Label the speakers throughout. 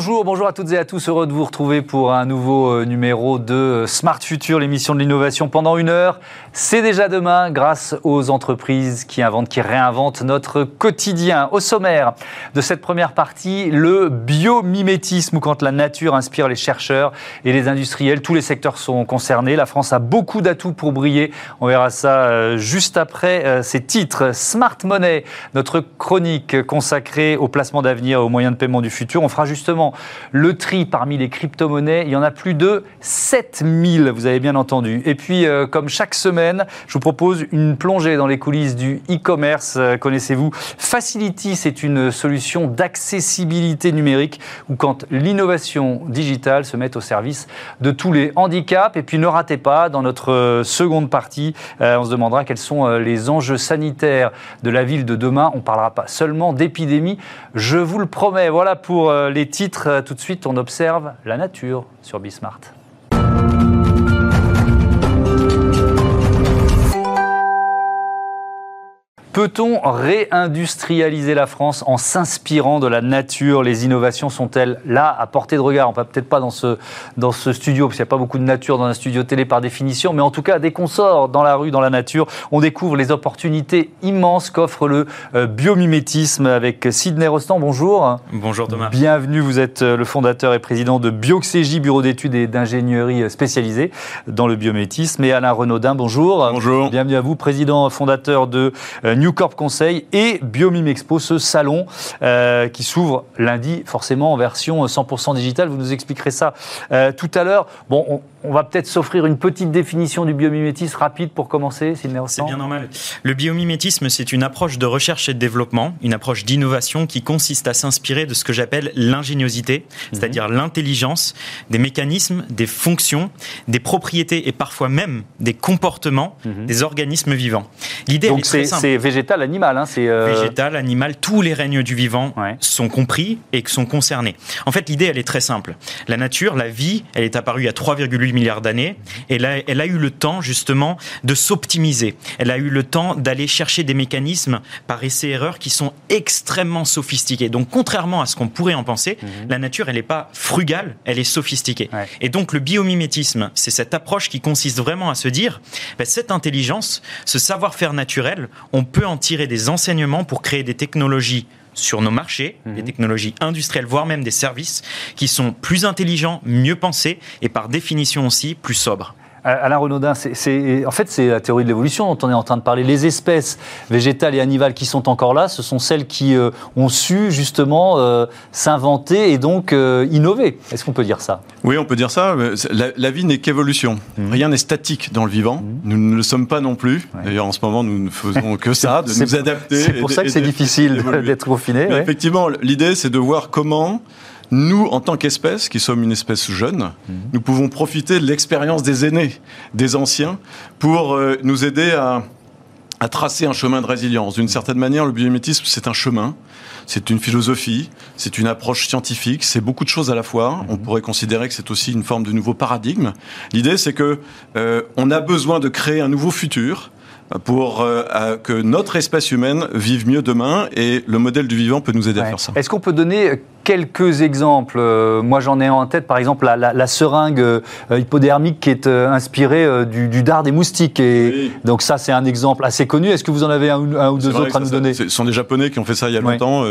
Speaker 1: Bonjour, bonjour à toutes et à tous. Heureux de vous retrouver pour un nouveau euh, numéro de euh, Smart Future, l'émission de l'innovation pendant une heure. C'est déjà demain grâce aux entreprises qui inventent, qui réinventent notre quotidien. Au sommaire de cette première partie, le biomimétisme ou quand la nature inspire les chercheurs et les industriels. Tous les secteurs sont concernés. La France a beaucoup d'atouts pour briller. On verra ça euh, juste après ces titres. Smart Money, notre chronique consacrée au placement d'avenir aux moyens de paiement du futur. On fera juste le tri parmi les crypto-monnaies. Il y en a plus de 7000, vous avez bien entendu. Et puis, euh, comme chaque semaine, je vous propose une plongée dans les coulisses du e-commerce. Euh, connaissez-vous Facility, c'est une solution d'accessibilité numérique où quand l'innovation digitale se met au service de tous les handicaps. Et puis, ne ratez pas, dans notre euh, seconde partie, on se demandera quels sont les enjeux sanitaires de la ville de demain. On ne parlera pas seulement d'épidémie, je vous le promets. Voilà pour les titres, tout de suite, on observe la nature sur Bismart. Peut-on réindustrialiser la France en s'inspirant de la nature? Les innovations sont-elles là à portée de regard? On va peut-être pas dans ce, dans ce studio, parce qu'il n'y a pas beaucoup de nature dans un studio télé par définition, mais en tout cas, dès qu'on sort dans la rue, dans la nature, on découvre les opportunités immenses qu'offre le euh, biomimétisme avec Sidney Rostand. Bonjour.
Speaker 2: Bonjour Thomas.
Speaker 1: Bienvenue, vous êtes euh, le fondateur et président de Bioxégie, bureau d'études et d'ingénierie euh, spécialisé dans le biomimétisme. Et Alain Renaudin, bonjour.
Speaker 2: Bonjour.
Speaker 1: Bienvenue à vous, président fondateur de New Corp Conseil et Biomime Expo, ce salon euh, qui s'ouvre lundi, forcément en version 100% digitale. Vous nous expliquerez ça euh, tout à l'heure. Bon, on, on va peut-être s'offrir une petite définition du biomimétisme rapide pour commencer,
Speaker 2: C'est bien normal. Le biomimétisme, c'est une approche de recherche et de développement, une approche d'innovation qui consiste à s'inspirer de ce que j'appelle l'ingéniosité, mhm. c'est-à-dire l'intelligence des mécanismes, des fonctions, des propriétés et parfois même des comportements mhm. des organismes vivants.
Speaker 1: L'idée Donc c'est végétal, animal. Hein,
Speaker 2: euh... Végétal, animal, tous les règnes du vivant sont compris et sont concernés. En fait, l'idée, elle est très simple. La nature, la vie, elle est apparue à 3,8 milliards d'années. Et là, elle a eu le temps justement de s'optimiser. Elle a eu le temps d'aller chercher des mécanismes par essai-erreur qui sont extrêmement sophistiqués. Donc, contrairement à ce qu'on pourrait en penser, mhm. la nature, elle n'est pas frugale, elle est sophistiquée. Et donc, le biomimétisme, c'est cette approche qui consiste vraiment à se dire, ben, cette intelligence, ce savoir-faire naturel, on peut en tirer des enseignements pour créer des technologies sur nos marchés, des mhm. technologies industrielles, voire même des services, qui sont plus intelligents, mieux pensés et par définition aussi plus sobres.
Speaker 1: Euh, Alain Renaudin, en fait, c'est la théorie de l'évolution dont on est en train de parler. Les espèces végétales et animales qui sont encore là, ce sont celles qui euh, ont su justement euh, s'inventer et donc innover. Est-ce qu'on peut dire ça?
Speaker 3: Oui, on peut dire ça. La, vie n'est qu'évolution. Mhm. Rien n'est statique dans le vivant. Mhm. Nous ne le sommes pas non plus. D'ailleurs, en ce moment, nous ne faisons que ça, de nous adapter.
Speaker 1: C'est pour ça que c'est difficile d'être confiné.
Speaker 3: Effectivement, l'idée, c'est de voir comment nous, en tant qu'espèce, qui sommes une espèce jeune, mhm. nous pouvons profiter de l'expérience des aînés, des anciens, pour euh, nous aider à, tracer un chemin de résilience. D'une certaine manière, le biomimétisme, c'est un chemin, c'est une philosophie, c'est une approche scientifique, c'est beaucoup de choses à la fois. On mhm. pourrait considérer que c'est aussi une forme de nouveau paradigme. L'idée, c'est que euh, on a besoin de créer un nouveau futur pour euh, que notre espèce humaine vive mieux demain et le modèle du vivant peut nous aider à faire ça.
Speaker 1: Est-ce qu'on peut donner quelques exemples. Euh, moi, j'en ai en tête, par exemple, la, seringue euh, hypodermique qui est euh, inspirée du, dard des moustiques. Et Donc ça, c'est un exemple assez connu. Est-ce que vous en avez un, ou deux autres à nous donner?
Speaker 3: Ce sont des Japonais qui ont fait ça il y a longtemps,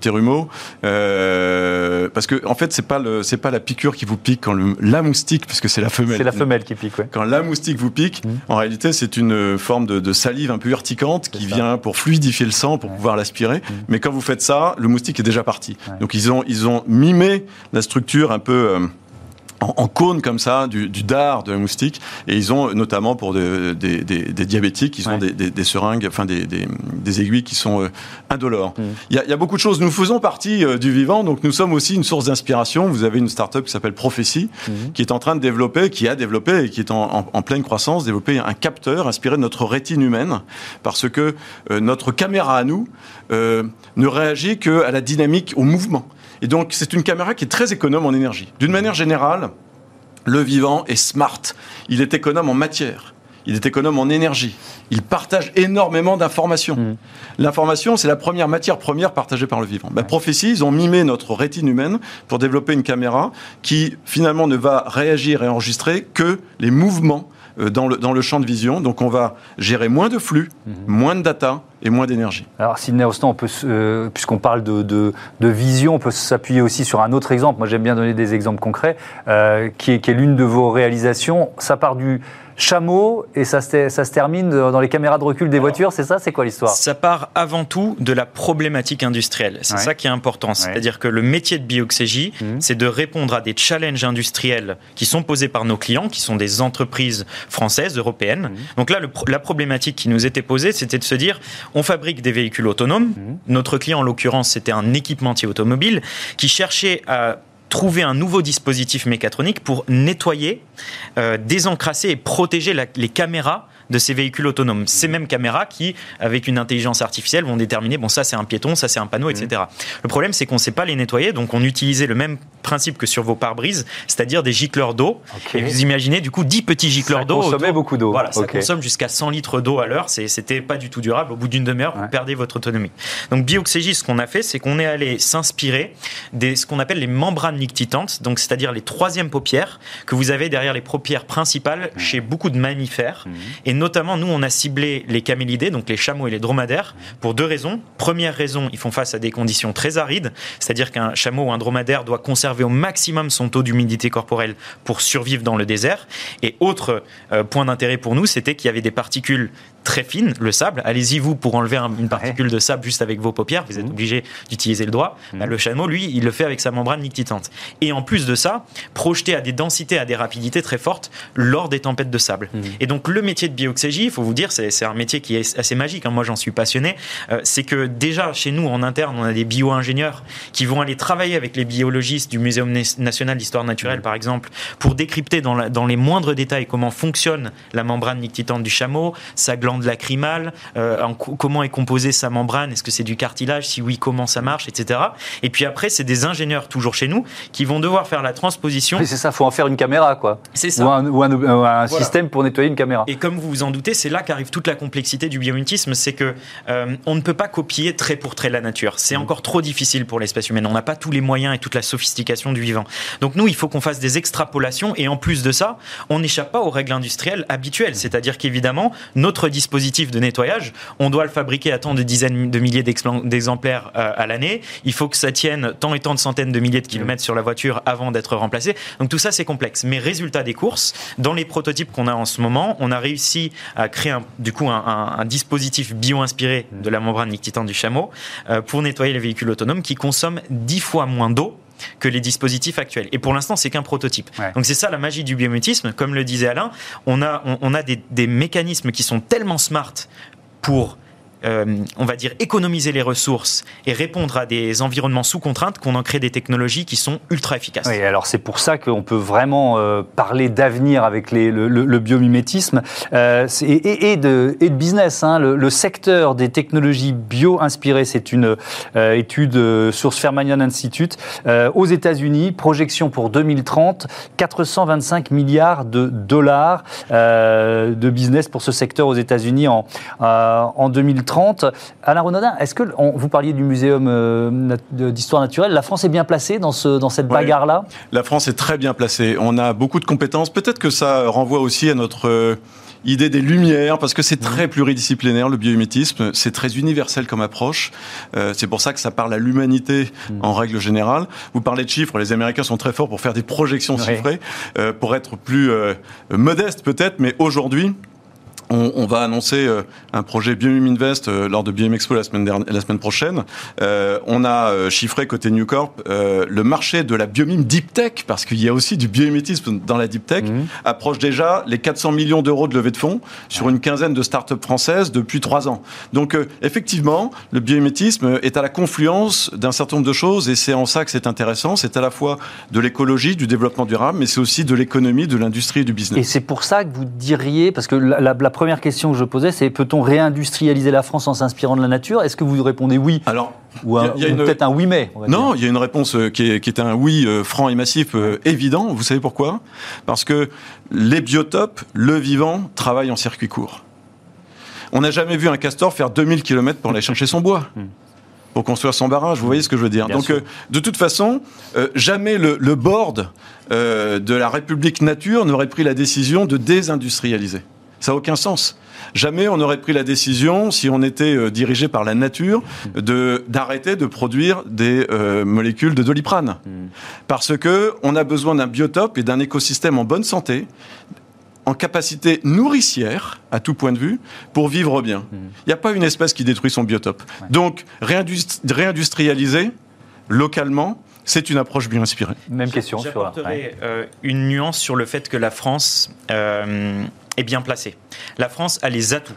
Speaker 3: Terumo. parce que, en fait, c'est pas c'est pas la piqûre qui vous pique quand la moustique, puisque c'est la femelle.
Speaker 1: C'est la femelle qui pique,
Speaker 3: Quand la moustique vous pique, mmh. en réalité, c'est une forme de, salive un peu urticante qui vient pour fluidifier le sang, pour pouvoir l'aspirer. Mmh. Mais quand vous faites ça, le moustique est déjà parti. Donc ils ont, ils ont mimé la structure un peu euh, en, cône comme ça du, dard de la moustique. Et ils ont notamment pour des, diabétiques ils ont des, seringues enfin des, aiguilles qui sont euh, indolores. Mm. il y, a beaucoup de choses. Nous faisons partie euh, du vivant. Donc nous sommes aussi une source d'inspiration. Vous avez une start-up qui s'appelle Prophétie mm. qui est en train de développer qui a développé et qui est en, pleine croissance développer un capteur inspiré de notre rétine humaine. Parce que notre caméra à nous ne réagit qu'à la dynamique au mouvement et donc, c'est une caméra qui est très économe en énergie. D'une manière générale, le vivant est smart. Il est économe en matière. il est économe en énergie. Il partage énormément d'informations. Mm. L'information, c'est la première matière première partagée par le vivant. Ben, Prophétie, ils ont mimé notre rétine humaine pour développer une caméra qui finalement ne va réagir et enregistrer que les mouvements euh, dans le, dans le champ de vision. Donc on va gérer moins de flux, mhm. moins de data et moins d'énergie.
Speaker 1: Alors Sidney Austin, euh, puisqu'on parle de, de, vision, on peut s'appuyer aussi sur un autre exemple. Moi j'aime bien donner des exemples concrets, euh, qui est, l'une de vos réalisations. Ça part du chameau et ça se, ça se termine dans les caméras de recul des voitures, c'est ça C'est quoi l'histoire?
Speaker 2: Ça part avant tout de la problématique industrielle. C'est ça qui est important. C'est-à-dire que le métier de bioxégie, mhm. c'est de répondre à des challenges industriels qui sont posés par nos clients, qui sont des entreprises françaises, européennes. Mhm. Donc là, la problématique qui nous était posée, c'était de se dire, on fabrique des véhicules autonomes. Mhm. Notre client, en l'occurrence, c'était un équipementier automobile qui cherchait à trouver un nouveau dispositif mécatronique pour nettoyer, euh, désencrasser et protéger les caméras de ces véhicules autonomes. Ces mêmes caméras qui, avec une intelligence artificielle, vont déterminer, bon, ça c'est un piéton, ça c'est un panneau, etc. Mmh. Le problème, c'est qu'on ne sait pas les nettoyer, donc on utilisait le même principe que sur vos pare-brises, c'est-à-dire des gicleurs d'eau. Et vous imaginez du coup 10 petits gicleurs d'eau.
Speaker 1: Ça consommait beaucoup d'eau.
Speaker 2: Voilà, ça consomme jusqu'à 100 litres d'eau à l'heure, c'était pas du tout durable. Au bout d'une demi-heure, vous perdez votre autonomie. Donc Bioxégis, ce qu'on a fait, c'est qu'on est allé s'inspirer de ce qu'on appelle les membranes nictitantes, donc c'est-à-dire les troisièmes paupières que vous avez derrière les paupières principales chez beaucoup de mammifères. Mmh. Et notamment, nous, on a ciblé les camélidés, donc les chameaux et les dromadaires, pour deux raisons. Première raison, ils font face à des conditions très arides, c'est-à-dire qu'un chameau ou un dromadaire doit conserver au maximum son taux d'humidité corporelle pour survivre dans le désert. Et autre euh, point d'intérêt pour nous, c'était qu'il y avait des particules très fine, le sable. Allez-y, vous, pour enlever une particule de sable juste avec vos paupières, vous êtes mmh. obligé d'utiliser le doigt. Mmh. Bah, le chameau, lui, il le fait avec sa membrane nictitante. Et en plus de ça, projeté à des densités, à des rapidités très fortes lors des tempêtes de sable. Mmh. Et donc, le métier de bioxégie, il faut vous dire, c'est un métier qui est assez magique. Hein. Moi, j'en suis passionné. Euh, c'est que déjà, chez nous, en interne, on a des bio-ingénieurs qui vont aller travailler avec les biologistes du Muséum national d'histoire naturelle, par exemple, pour décrypter dans, dans les moindres détails comment fonctionne la membrane nictitante du chameau, sa glande de lacrymale, euh, comment est composée sa membrane, est-ce que c'est du cartilage, si oui, comment ça marche, etc. Et puis après, c'est des ingénieurs, toujours chez nous, qui vont devoir faire la transposition.
Speaker 1: c'est ça, il faut en faire une caméra, quoi.
Speaker 2: C'est ça.
Speaker 1: Ou un, système pour nettoyer une caméra.
Speaker 2: Et comme vous vous en doutez, c'est là qu'arrive toute la complexité du biomimétisme, c'est que euh, on ne peut pas copier trait pour trait la nature. C'est mm. encore trop difficile pour l'espèce humaine. On n'a pas tous les moyens et toute la sophistication du vivant. Donc nous, il faut qu'on fasse des extrapolations et en plus de ça, on n'échappe pas aux règles industrielles habituelles. C'est-à-dire qu'évidemment, notre dispositif de nettoyage, on doit le fabriquer à tant de dizaines de milliers d'exemplaires euh, à l'année. Il faut que ça tienne tant et tant de centaines de milliers de kilomètres sur la voiture avant d'être remplacé. Donc tout ça, c'est complexe. Mais résultat des courses, dans les prototypes qu'on a en ce moment, on a réussi à créer un, du coup un, dispositif bio-inspiré de la membrane nictitante du chameau euh, pour nettoyer les véhicules autonomes qui consomment dix fois moins d'eau que les dispositifs actuels. Et pour l'instant, c'est qu'un prototype. Donc c'est ça la magie du biométisme. Comme le disait Alain, on a, on, a des, des mécanismes qui sont tellement smart pour euh, on va dire, économiser les ressources et répondre à des environnements sous contrainte qu'on en crée des technologies qui sont ultra efficaces.
Speaker 1: Oui, alors c'est pour ça qu'on peut vraiment euh, parler d'avenir avec le, biomimétisme euh, et, de, business. Hein. Le, secteur des technologies bio-inspirées, c'est une étude source Fermanian Institute aux États-Unis, projection pour 2030, 425 milliards de dollars de business pour ce secteur aux États-Unis en 2030. Alain Renaudin, est-ce que vous parliez du muséum euh, d'histoire naturelle La France est bien placée dans, ce, dans cette bagarre-là?
Speaker 3: La France est très bien placée. On a beaucoup de compétences. Peut-être que ça renvoie aussi à notre euh, idée des lumières, parce que c'est très pluridisciplinaire, le biomimétisme, c'est très universel comme approche. Euh, c'est pour ça que ça parle à l'humanité en règle générale. Vous parlez de chiffres, les Américains sont très forts pour faire des projections chiffrées, pour être plus modeste peut-être, mais aujourd'hui, on, va annoncer euh, un projet Biomim Invest euh, lors de Biomim Expo la semaine, la semaine prochaine. Euh, on a chiffré côté New Corp le marché de la biomime deep tech, parce qu'il y a aussi du biomimétisme dans la deep tech, mhm. approche déjà les 400 millions d'euros de levée de fonds sur une quinzaine de startups françaises depuis trois ans. Donc effectivement, le biomimétisme est à la confluence d'un certain nombre de choses et c'est en ça que c'est intéressant. C'est à la fois de l'écologie, du développement durable, mais c'est aussi de l'économie, de l'industrie et du business.
Speaker 1: Et c'est pour ça que vous diriez, parce que la, la première question que je posais, c'est peut-on réindustrialiser la France en s'inspirant de la nature? Est-ce que vous répondez oui
Speaker 3: Alors,
Speaker 1: ou, peut-être un oui mais
Speaker 3: Non, il y a une réponse euh, qui est, qui est un oui euh, franc et massif euh, évident. Vous savez pourquoi? Parce que les biotopes, le vivant, travaillent en circuit court. On n'a jamais vu un castor faire 2000 km pour aller chercher son bois. Hmm pour construire son barrage. Vous voyez ce que je veux dire Donc, euh, de toute façon, euh, jamais le, board euh, de la République Nature n'aurait pris la décision de désindustrialiser. Ça n'a aucun sens. Jamais on n'aurait pris la décision, si on était dirigé par la nature, de d'arrêter de produire des molécules de doliprane, hmm. parce que on a besoin d'un biotope et d'un écosystème en bonne santé en capacité nourricière, à tout point de vue, pour vivre bien. Il hmm. n'y a pas une espèce qui détruit son biotope. Donc, réindustrialiser localement, c'est une approche bien inspirée.
Speaker 1: Même question.
Speaker 2: J'apporterai euh, une nuance sur le fait que la France euh, est bien placée. La France a les atouts.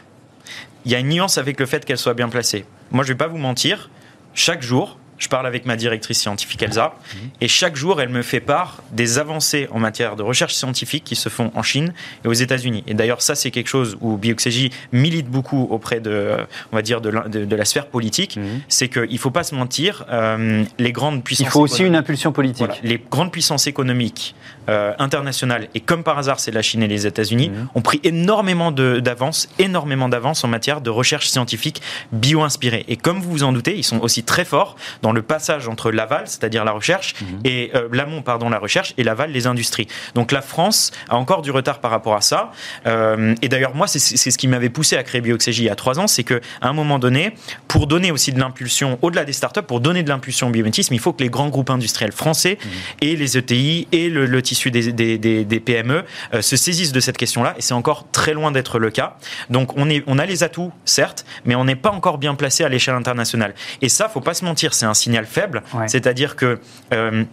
Speaker 2: Il y a une nuance avec le fait qu'elle soit bien placée. Moi, je ne vais pas vous mentir. Chaque jour, je parle avec ma directrice scientifique Elsa, et chaque jour, elle me fait part des avancées en matière de recherche scientifique qui se font en Chine et aux États-Unis. Et d'ailleurs, ça, c'est quelque chose où Bioxégie milite beaucoup auprès de, on va dire, de la, de, la sphère politique. Mhm. C'est qu'il ne faut pas se mentir, euh, les grandes puissances.
Speaker 1: Il faut aussi une impulsion politique.
Speaker 2: les grandes puissances économiques euh, internationales, et comme par hasard, c'est la Chine et les États-Unis, mhm. ont pris énormément d'avance, énormément d'avance en matière de recherche scientifique bio-inspirée. Et comme vous vous en doutez, ils sont aussi très forts dans le passage entre l'aval, c'est-à-dire la recherche, mhm. et euh, l'amont, pardon, la recherche, et l'aval, les industries. Donc la France a encore du retard par rapport à ça. Euh, et d'ailleurs, moi, c'est ce qui m'avait poussé à créer Bioxégie il y a trois ans, c'est qu'à un moment donné, pour donner aussi de l'impulsion, au-delà des startups, pour donner de l'impulsion au biométisme, il faut que les grands groupes industriels français mhm. et les ETI et le, tissu des, des, PME euh, se saisissent de cette question-là. Et c'est encore très loin d'être le cas. Donc on, est, on a les atouts, certes, mais on n'est pas encore bien placé à l'échelle internationale. Et ça, faut pas se mentir, c'est un signal faible. C'est-à-dire que euh,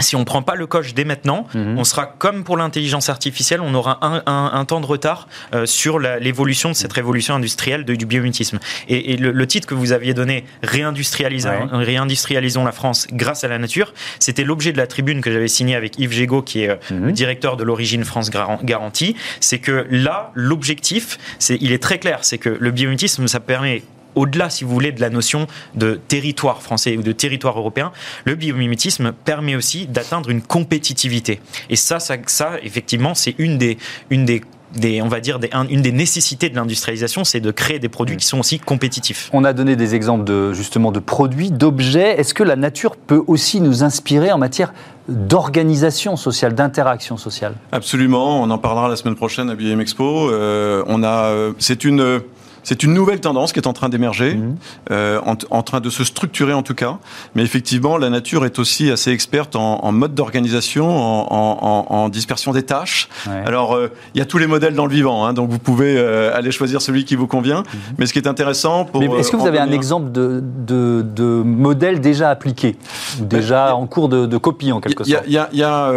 Speaker 2: si on ne prend pas le coche dès maintenant, mhm. on sera comme pour l'intelligence artificielle, on aura un, temps de retard euh, sur l'évolution de cette révolution industrielle du biométisme. Et, le, titre que vous aviez donné, réindustrialisons, réindustrialisons la France grâce à la nature, c'était l'objet de la tribune que j'avais signée avec Yves Gégaud, qui est euh, mhm. le directeur de l'origine France Garantie. C'est que là, l'objectif, il est très clair, c'est que le biométisme, ça permet au-delà, si vous voulez, de la notion de territoire français ou de territoire européen, le biomimétisme permet aussi d'atteindre une compétitivité. Et ça, ça, ça effectivement, c'est une des, une des des, on va dire, des, une des nécessités de l'industrialisation, c'est de créer des produits qui sont aussi compétitifs.
Speaker 1: On a donné des exemples de, justement de produits, d'objets. Est-ce que la nature peut aussi nous inspirer en matière d'organisation sociale, d'interaction sociale?
Speaker 3: Absolument. On en parlera la semaine prochaine à BM Expo. Euh, on a, euh, c'est une c'est une nouvelle tendance qui est en train d'émerger, mhm. euh, en, train de se structurer en tout cas. Mais effectivement, la nature est aussi assez experte en, mode d'organisation, en, dispersion des tâches. Alors, euh, il y a tous les modèles dans le vivant, hein, donc vous pouvez euh, aller choisir celui qui vous convient. Mhm. Mais ce qui est intéressant pour...
Speaker 1: Est-ce que vous avez un exemple de, de, modèle déjà appliqué, déjà en cours de, copie en quelque sorte
Speaker 3: Il y a,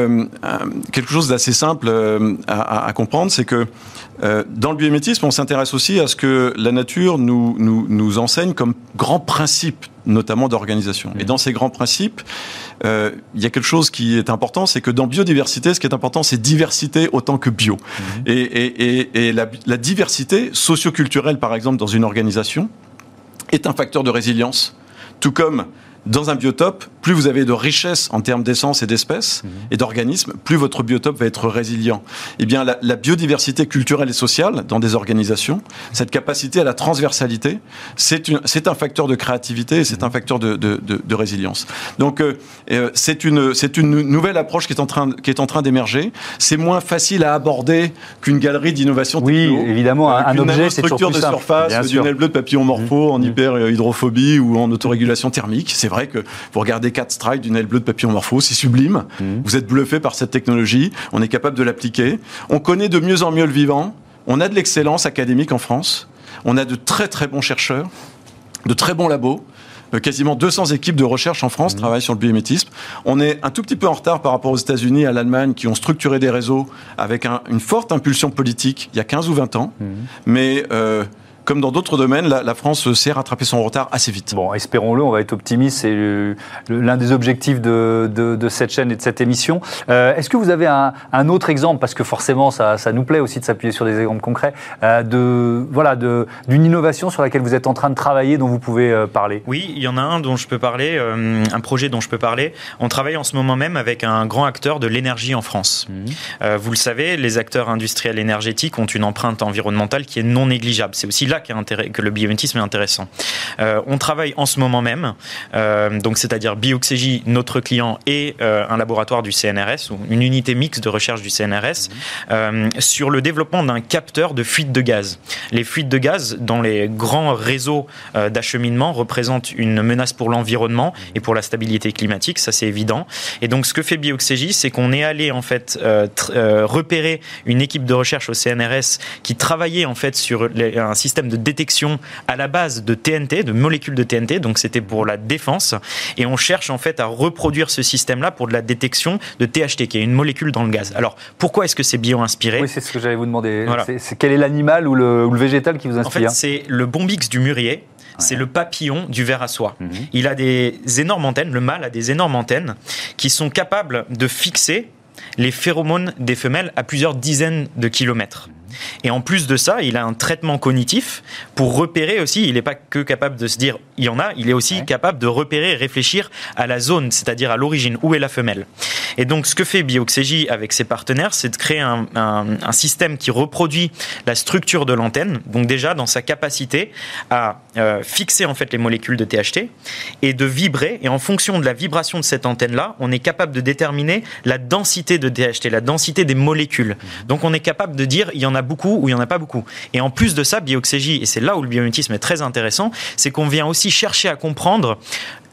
Speaker 3: quelque chose d'assez simple à, à comprendre, c'est que euh, dans le biométisme, on s'intéresse aussi à ce que la nature nous, nous, nous enseigne comme grands principes, notamment d'organisation. Et dans ces grands principes, euh, il y a quelque chose qui est important, c'est que dans biodiversité, ce qui est important, c'est diversité autant que bio. Mhm. Et, et, et, la, la diversité socioculturelle, par exemple, dans une organisation, est un facteur de résilience, tout comme dans un biotope, plus vous avez de richesse en termes d'essence et d'espèces mhm. et d'organismes, plus votre biotope va être résilient. Eh bien, la, biodiversité culturelle et sociale dans des organisations, cette capacité à la transversalité, c'est un facteur de créativité et c'est un mhm. facteur de, de, de, résilience. Donc, euh, euh, c'est une, une nouvelle approche qui est en train, qui est en train d'émerger. C'est moins facile à aborder qu'une galerie d'innovation
Speaker 1: Oui, évidemment, un, objet, c'est
Speaker 3: structure de surface, d'une aile bleue de papillon morpho mhm. en hyperhydrophobie ou en autorégulation thermique. C'est vrai que vous regardez 4 strides d'une aile bleue de papillon morpho, c'est sublime. Mhm. Vous êtes bluffé par cette technologie. On est capable de l'appliquer. On connaît de mieux en mieux le vivant. On a de l'excellence académique en France. On a de très très bons chercheurs, de très bons labos. Euh, quasiment 200 équipes de recherche en France mhm. travaillent sur le biométisme. On est un tout petit peu en retard par rapport aux États-Unis et à l'Allemagne qui ont structuré des réseaux avec une forte impulsion politique il y a 15 ou 20 ans. Mhm. Mais euh, comme dans d'autres domaines, la, France sait rattraper son retard assez vite.
Speaker 1: Bon, espérons-le, on va être optimiste, c'est l'un des objectifs de, de, cette chaîne et de cette émission. Euh, est-ce que vous avez un, un, autre exemple, parce que forcément ça, ça nous plaît aussi de s'appuyer sur des exemples concrets, euh, de voilà d'une innovation sur laquelle vous êtes en train de travailler, dont vous pouvez euh, parler?
Speaker 2: Oui, il y en a un dont je peux parler, un projet dont je peux parler. On travaille en ce moment même avec un grand acteur de l'énergie en France. Mmh. vous le savez, les acteurs industriels énergétiques ont une empreinte environnementale qui est non négligeable. C'est aussi là que le biométisme est intéressant. on travaille en ce moment même, donc c'est-à-dire Bioxégie, notre client, et un laboratoire du CNRS, ou une unité mixte de recherche du CNRS, sur le développement d'un capteur de fuite de gaz. Les fuites de gaz dans les grands réseaux euh, d'acheminement représentent une menace pour l'environnement et pour la stabilité climatique, ça c'est évident. Et donc ce que fait Bioxégie, c'est qu'on est allé en fait euh, euh, repérer une équipe de recherche au CNRS qui travaillait en fait sur un système de détection à la base de TNT, de molécules de TNT, donc c'était pour la défense, et on cherche en fait à reproduire ce système-là pour de la détection de THT, qui est une molécule dans le gaz. Alors pourquoi est-ce que c'est bio-inspiré?
Speaker 1: Oui, c'est ce que j'allais vous demander. C'est, quel est l'animal ou le, végétal qui vous inspire?
Speaker 2: En fait, c'est le bombix du mûrier. C'est le papillon du ver à soie. Mhm. Il a des énormes antennes, le mâle a des énormes antennes qui sont capables de fixer les phéromones des femelles à plusieurs dizaines de kilomètres. Et en plus de ça, il a un traitement cognitif pour repérer aussi, il n'est pas que capable de se dire il y en a, il est aussi capable de repérer et réfléchir à la zone, c'est-à-dire à, l'origine, où est la femelle. Et donc ce que fait Bioxégie avec ses partenaires, c'est de créer un, système qui reproduit la structure de l'antenne, donc déjà dans sa capacité à euh, fixer en fait les molécules de THT et de vibrer. Et en fonction de la vibration de cette antenne-là, on est capable de déterminer la densité de THT, la densité des molécules. Donc on est capable de dire il y en a beaucoup ou il n'y en a pas beaucoup. Et en plus de ça, bioxégie, et c'est là où le biométisme est très intéressant, c'est qu'on vient aussi chercher à comprendre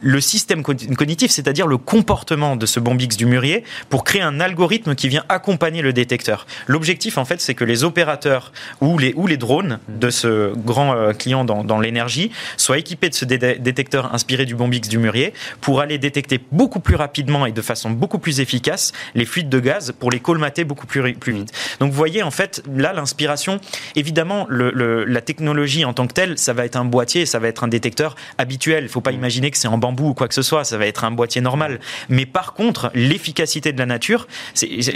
Speaker 2: le système cognitif, c'est-à-dire le comportement de ce bombix du mûrier, pour créer un algorithme qui vient accompagner le détecteur. L'objectif, en fait, c'est que les opérateurs ou les, ou les drones de ce grand euh, client dans, l'énergie soient équipés de ce détecteur inspiré du bombix du mûrier pour aller détecter beaucoup plus rapidement et de façon beaucoup plus efficace les fuites de gaz pour les colmater beaucoup plus, plus vite. Donc, vous voyez, en fait, là, l'inspiration, évidemment, la technologie en tant que telle, ça va être un boîtier, ça va être un détecteur habituel. Il ne faut pas imaginer que c'est en ou quoi que ce soit, ça va être un boîtier normal. Mais par contre, l'efficacité de la nature,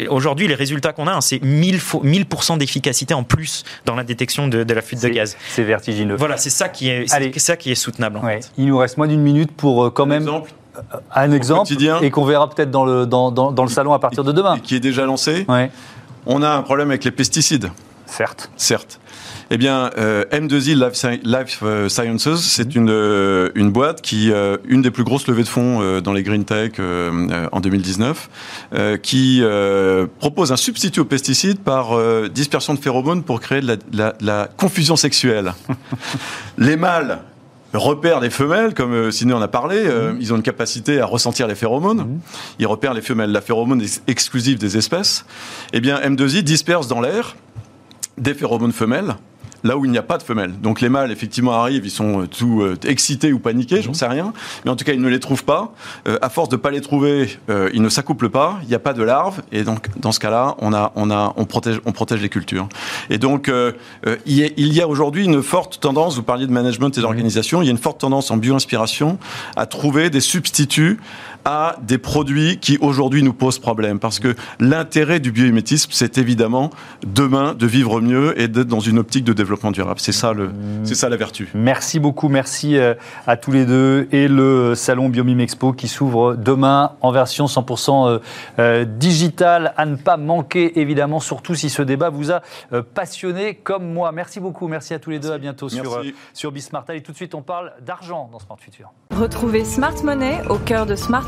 Speaker 2: aujourd'hui les résultats qu'on a, hein, c'est 1000, 1000% d'efficacité en plus dans la détection de, la fuite de gaz.
Speaker 1: C'est vertigineux.
Speaker 2: Voilà, c'est ça qui est, ça qui est soutenable.
Speaker 1: Il nous reste moins d'une minute pour euh, quand même.
Speaker 3: Exemple
Speaker 1: euh, un exemple et qu'on verra peut-être dans le, dans, dans, le salon à partir de demain.
Speaker 3: qui est déjà lancé. On a un problème avec les pesticides.
Speaker 1: Certes.
Speaker 3: Certes. Eh bien, euh, M2I Life, euh, Sciences, c'est une, euh, une boîte qui, une des plus grosses levées de fonds dans les green tech en 2019, qui propose un substitut aux pesticides par dispersion de phéromones pour créer de la, confusion sexuelle. les mâles repèrent les femelles, comme Sidney en a parlé. Mhm. Ils ont une capacité à ressentir les phéromones. Mhm. Ils repèrent les femelles. La phéromone est exclusive des espèces. Eh bien, M2I disperse dans l'air des phéromones femelles là où il n'y a pas de femelles. Donc les mâles, effectivement, arrivent, ils sont euh, tout euh, excités ou paniqués, j'en mhm. sais rien, mais en tout cas, ils ne les trouvent pas. Euh, à force de ne pas les trouver, ils ne s'accouplent pas, il n'y a pas de larves, et donc dans ce cas-là, on, a, on, a, on, protège, on protège les cultures. Et donc, il y a, aujourd'hui une forte tendance, vous parliez de management et d'organisation, il y a une forte tendance en bio-inspiration à trouver des substituts à des produits qui aujourd'hui nous posent problème. Parce que l'intérêt du biomimétisme, c'est évidemment demain de vivre mieux et d'être dans une optique de développement durable. C'est ça, le, c'est ça la vertu.
Speaker 1: Merci beaucoup, merci euh, à tous les deux et le salon Biomime Expo qui s'ouvre demain en version 100% euh, euh, digitale à ne pas manquer évidemment, surtout si ce débat vous a passionné comme moi. Merci beaucoup, merci à tous les deux, à bientôt sur, sur Bismart. Et tout de suite, on parle d'argent dans Smart Future.
Speaker 4: Retrouvez Smart Money au cœur de Smart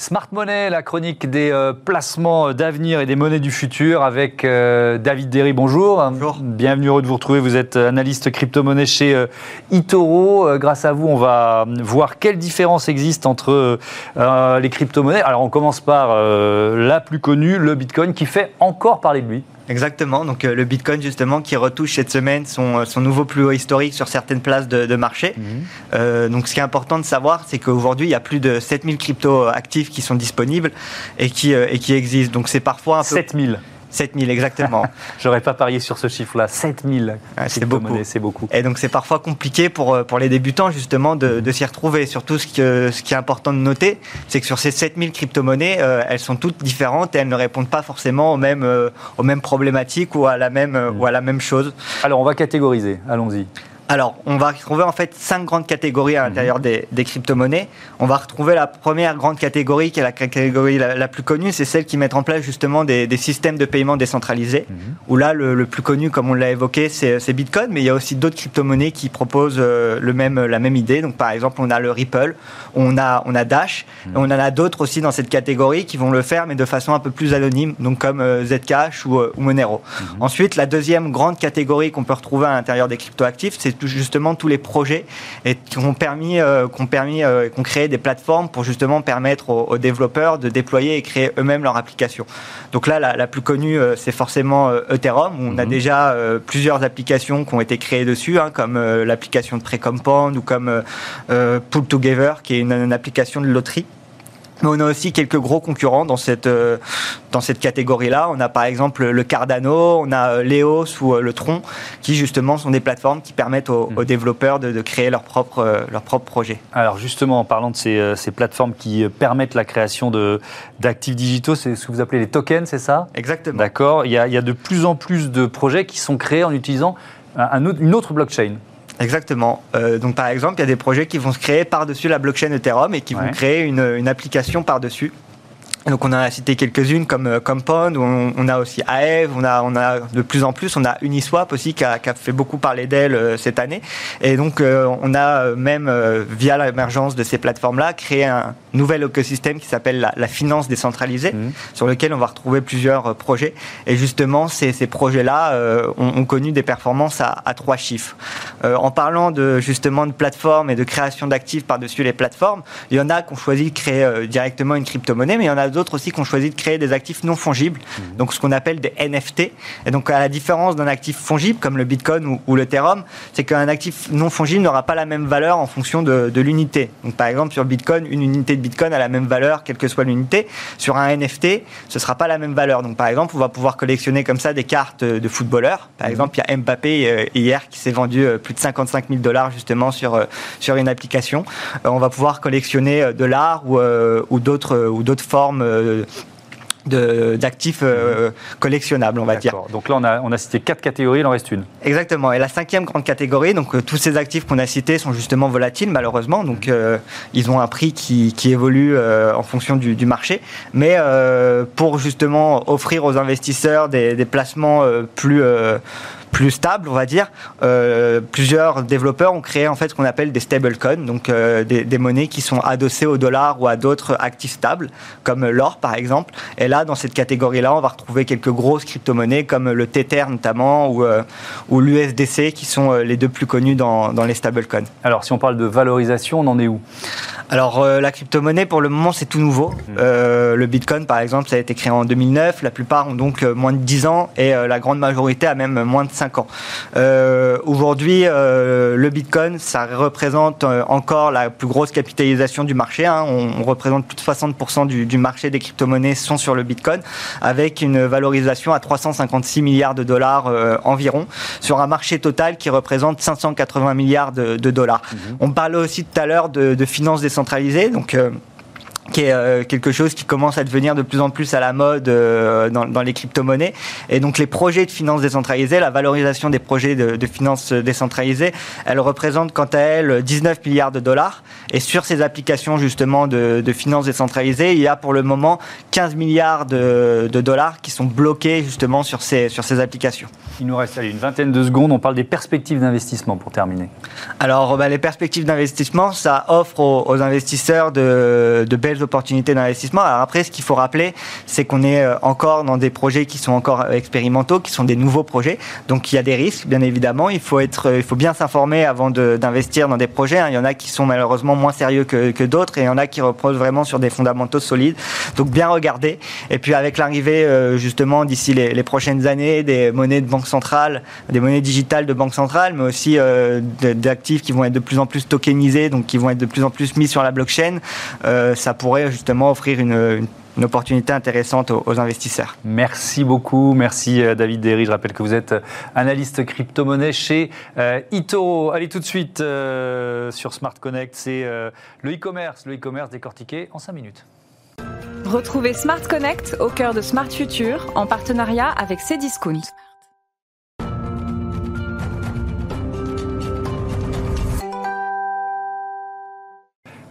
Speaker 1: Smart Money, la chronique des euh, placements d'avenir et des monnaies du futur avec euh, David Derry. Bonjour.
Speaker 3: Bonjour.
Speaker 1: Bienvenue, heureux de vous retrouver. Vous êtes analyste crypto-monnaie chez euh, eToro. grâce à vous, on va voir quelle différence existe entre les crypto-monnaies. Alors, on commence par la plus connue, le Bitcoin, qui fait encore parler de lui.
Speaker 5: Exactement. Donc le Bitcoin justement qui retouche cette semaine son, son nouveau plus haut historique sur certaines places de, marché. Mhm. donc ce qui est important de savoir, c'est qu'aujourd'hui il y a plus de 7000 cryptos actifs qui sont disponibles et qui, et qui existent. Donc c'est parfois un peu...
Speaker 1: 7000
Speaker 5: 7000 exactement.
Speaker 1: J'aurais pas parié sur ce chiffre-là. 7000.
Speaker 5: c'est beaucoup.
Speaker 1: C'est beaucoup.
Speaker 5: Et donc c'est parfois compliqué pour, euh, pour les débutants justement de, de s'y retrouver. Surtout ce, que, ce qui est important de noter, c'est que sur ces 7000 crypto-monnaies, euh, elles sont toutes différentes et elles ne répondent pas forcément aux mêmes, euh, aux mêmes problématiques ou à, la même, ou à la même chose.
Speaker 1: Alors on va catégoriser. Allons-y.
Speaker 5: Alors, on va retrouver en fait cinq grandes catégories à l'intérieur mhm. des, crypto-monnaies. On va retrouver la première grande catégorie, qui est la catégorie la, plus connue, c'est celle qui met en place justement des, systèmes de paiement décentralisés. Mhm. Où là, le, plus connu, comme on l'a évoqué, c'est Bitcoin, mais il y a aussi d'autres crypto-monnaies qui proposent euh, le même, la même idée. Donc, par exemple, on a le Ripple, on a, on a Dash, mhm. et on en a d'autres aussi dans cette catégorie qui vont le faire, mais de façon un peu plus anonyme, donc comme euh, Zcash ou, euh, ou Monero. Ensuite, la deuxième grande catégorie qu'on peut retrouver à l'intérieur des crypto-actifs, c'est justement tous les projets et qui ont permis, euh, permis, euh, créé des plateformes pour justement permettre aux, développeurs de déployer et créer eux-mêmes leur application. Donc là, la, plus connue, euh, c'est forcément Ethereum. Où on a mhm. déjà plusieurs applications qui ont été créées dessus, hein, comme l'application de Precompound ou comme Pull Together, qui est une application de loterie. Mais on a aussi quelques gros concurrents dans cette, euh, dans cette catégorie-là. On a par exemple le Cardano, on a euh, l'EOS ou euh, le Tron, qui justement sont des plateformes qui permettent aux, mm. développeurs de, créer leur propre, leur propre projet.
Speaker 1: Alors justement, en parlant de ces, ces plateformes qui permettent la création d'actifs digitaux, c'est ce que vous appelez les tokens, c'est ça?
Speaker 5: Exactement.
Speaker 1: D'accord. Il, il, y a de plus en plus de projets qui sont créés en utilisant un, une autre blockchain.
Speaker 5: Exactement. Euh, donc par exemple, il y a des projets qui vont se créer par-dessus la blockchain Ethereum et qui vont créer une, une application par-dessus. Donc on a cité quelques-unes comme euh, Compound, on, on, a aussi Aave, on a, on a de plus en plus, on a Uniswap aussi qui a, qui a fait beaucoup parler d'elle euh, cette année. Et donc euh, on a même via l'émergence de ces plateformes-là créé un nouvel écosystème qui s'appelle la, la, finance décentralisée, mmh. sur lequel on va retrouver plusieurs projets. Et justement ces, ces projets-là ont, ont, connu des performances à, à trois chiffres. en parlant de justement de plateformes et de création d'actifs par-dessus les plateformes, il y en a qui ont choisi de créer directement une crypto-monnaie, mais il y en a d'autres aussi qui ont choisi de créer des actifs non fongibles, mhm. donc ce qu'on appelle des NFT. Et donc, à la différence d'un actif fongible comme le Bitcoin ou, l'Ethereum, c'est qu'un actif non fongible n'aura pas la même valeur en fonction de, l'unité. Donc, par exemple, sur Bitcoin, une unité de Bitcoin a la même valeur, quelle que soit l'unité. Sur un NFT, ce sera pas la même valeur. Donc, par exemple, on va pouvoir collectionner comme ça des cartes de footballeurs. Par mhm. exemple, il y a Mbappé euh, hier qui s'est vendu euh, plus de 55 000 dollars justement sur, euh, sur une application. On va pouvoir collectionner de l'art ou, ou d'autres ou d'autres formes d'actifs euh, collectionnables, on va dire.
Speaker 1: Donc là, on a, on a cité quatre catégories, il en reste une.
Speaker 5: Exactement. Et la cinquième grande catégorie, donc euh, tous ces actifs qu'on a cités sont justement volatiles, malheureusement. Donc euh, ils ont un prix qui, qui évolue en fonction du, du, marché. Mais pour justement offrir aux investisseurs des, des placements plus plus stable, on va dire, euh, plusieurs développeurs ont créé en fait ce qu'on appelle des stablecoins, donc euh, des, monnaies qui sont adossées au dollar ou à d'autres actifs stables, comme l'or par exemple. Et là, dans cette catégorie-là, on va retrouver quelques grosses crypto-monnaies comme le Tether notamment ou, euh, ou l'USDC qui sont les deux plus connus dans, dans les stablecoins.
Speaker 1: Alors, si on parle de valorisation, on en est où?
Speaker 5: Alors la crypto-monnaie pour le moment c'est tout nouveau. Mmh. le Bitcoin par exemple ça a été créé en 2009, la plupart ont donc moins de 10 ans et la grande majorité a même moins de 5 ans. Euh, aujourd'hui, euh, le Bitcoin, ça représente euh, encore la plus grosse capitalisation du marché. Hein. On, représente plus de 60% du, marché des crypto-monnaies sont sur le Bitcoin, avec une valorisation à 356 milliards de dollars environ, sur un marché total qui représente 580 milliards de, dollars. Mhm. On parlait aussi tout à l'heure de, de finances décentralisées, donc qui est euh, quelque chose qui commence à devenir de plus en plus à la mode euh, dans, dans, les crypto-monnaies. Et donc les projets de finances décentralisées, la valorisation des projets de, de finances décentralisées, elle représente quant à elle 19 milliards de dollars. Et sur ces applications justement de, de finances décentralisées, il y a pour le moment 15 milliards de, de, dollars qui sont bloqués justement sur ces, sur ces applications.
Speaker 1: Il nous reste une vingtaine de secondes. On parle des perspectives d'investissement pour terminer.
Speaker 5: Alors, bah, les perspectives d'investissement, ça offre aux, investisseurs de, belles opportunités d'investissement. Alors après, ce qu'il faut rappeler, c'est qu'on est euh, encore dans des projets qui sont encore expérimentaux, qui sont des nouveaux projets. Donc, il y a des risques, bien évidemment. Il faut, être, il faut bien s'informer avant d'investir dans des projets. Hein. Il y en a qui sont malheureusement moins sérieux que, d'autres et il y en a qui reposent vraiment sur des fondamentaux solides. Donc, bien regarder. Et puis, avec l'arrivée, euh, justement, d'ici les prochaines années, des monnaies de banque centrale, des monnaies digitales de banque centrale, mais aussi euh, d'actifs qui vont être de plus en plus tokenisés, donc qui vont être de plus en plus mis sur la blockchain, euh, ça pourrait justement offrir une, opportunité intéressante aux, investisseurs.
Speaker 1: Merci beaucoup, merci euh, David Derry. Je rappelle que vous êtes analyste crypto-monnaie chez Ito. Allez tout de suite sur Smart Connect, c'est le e-commerce, le e-commerce décortiqué en 5 minutes.
Speaker 4: Retrouvez Smart Connect au cœur de Smart Future en partenariat avec Cdiscount.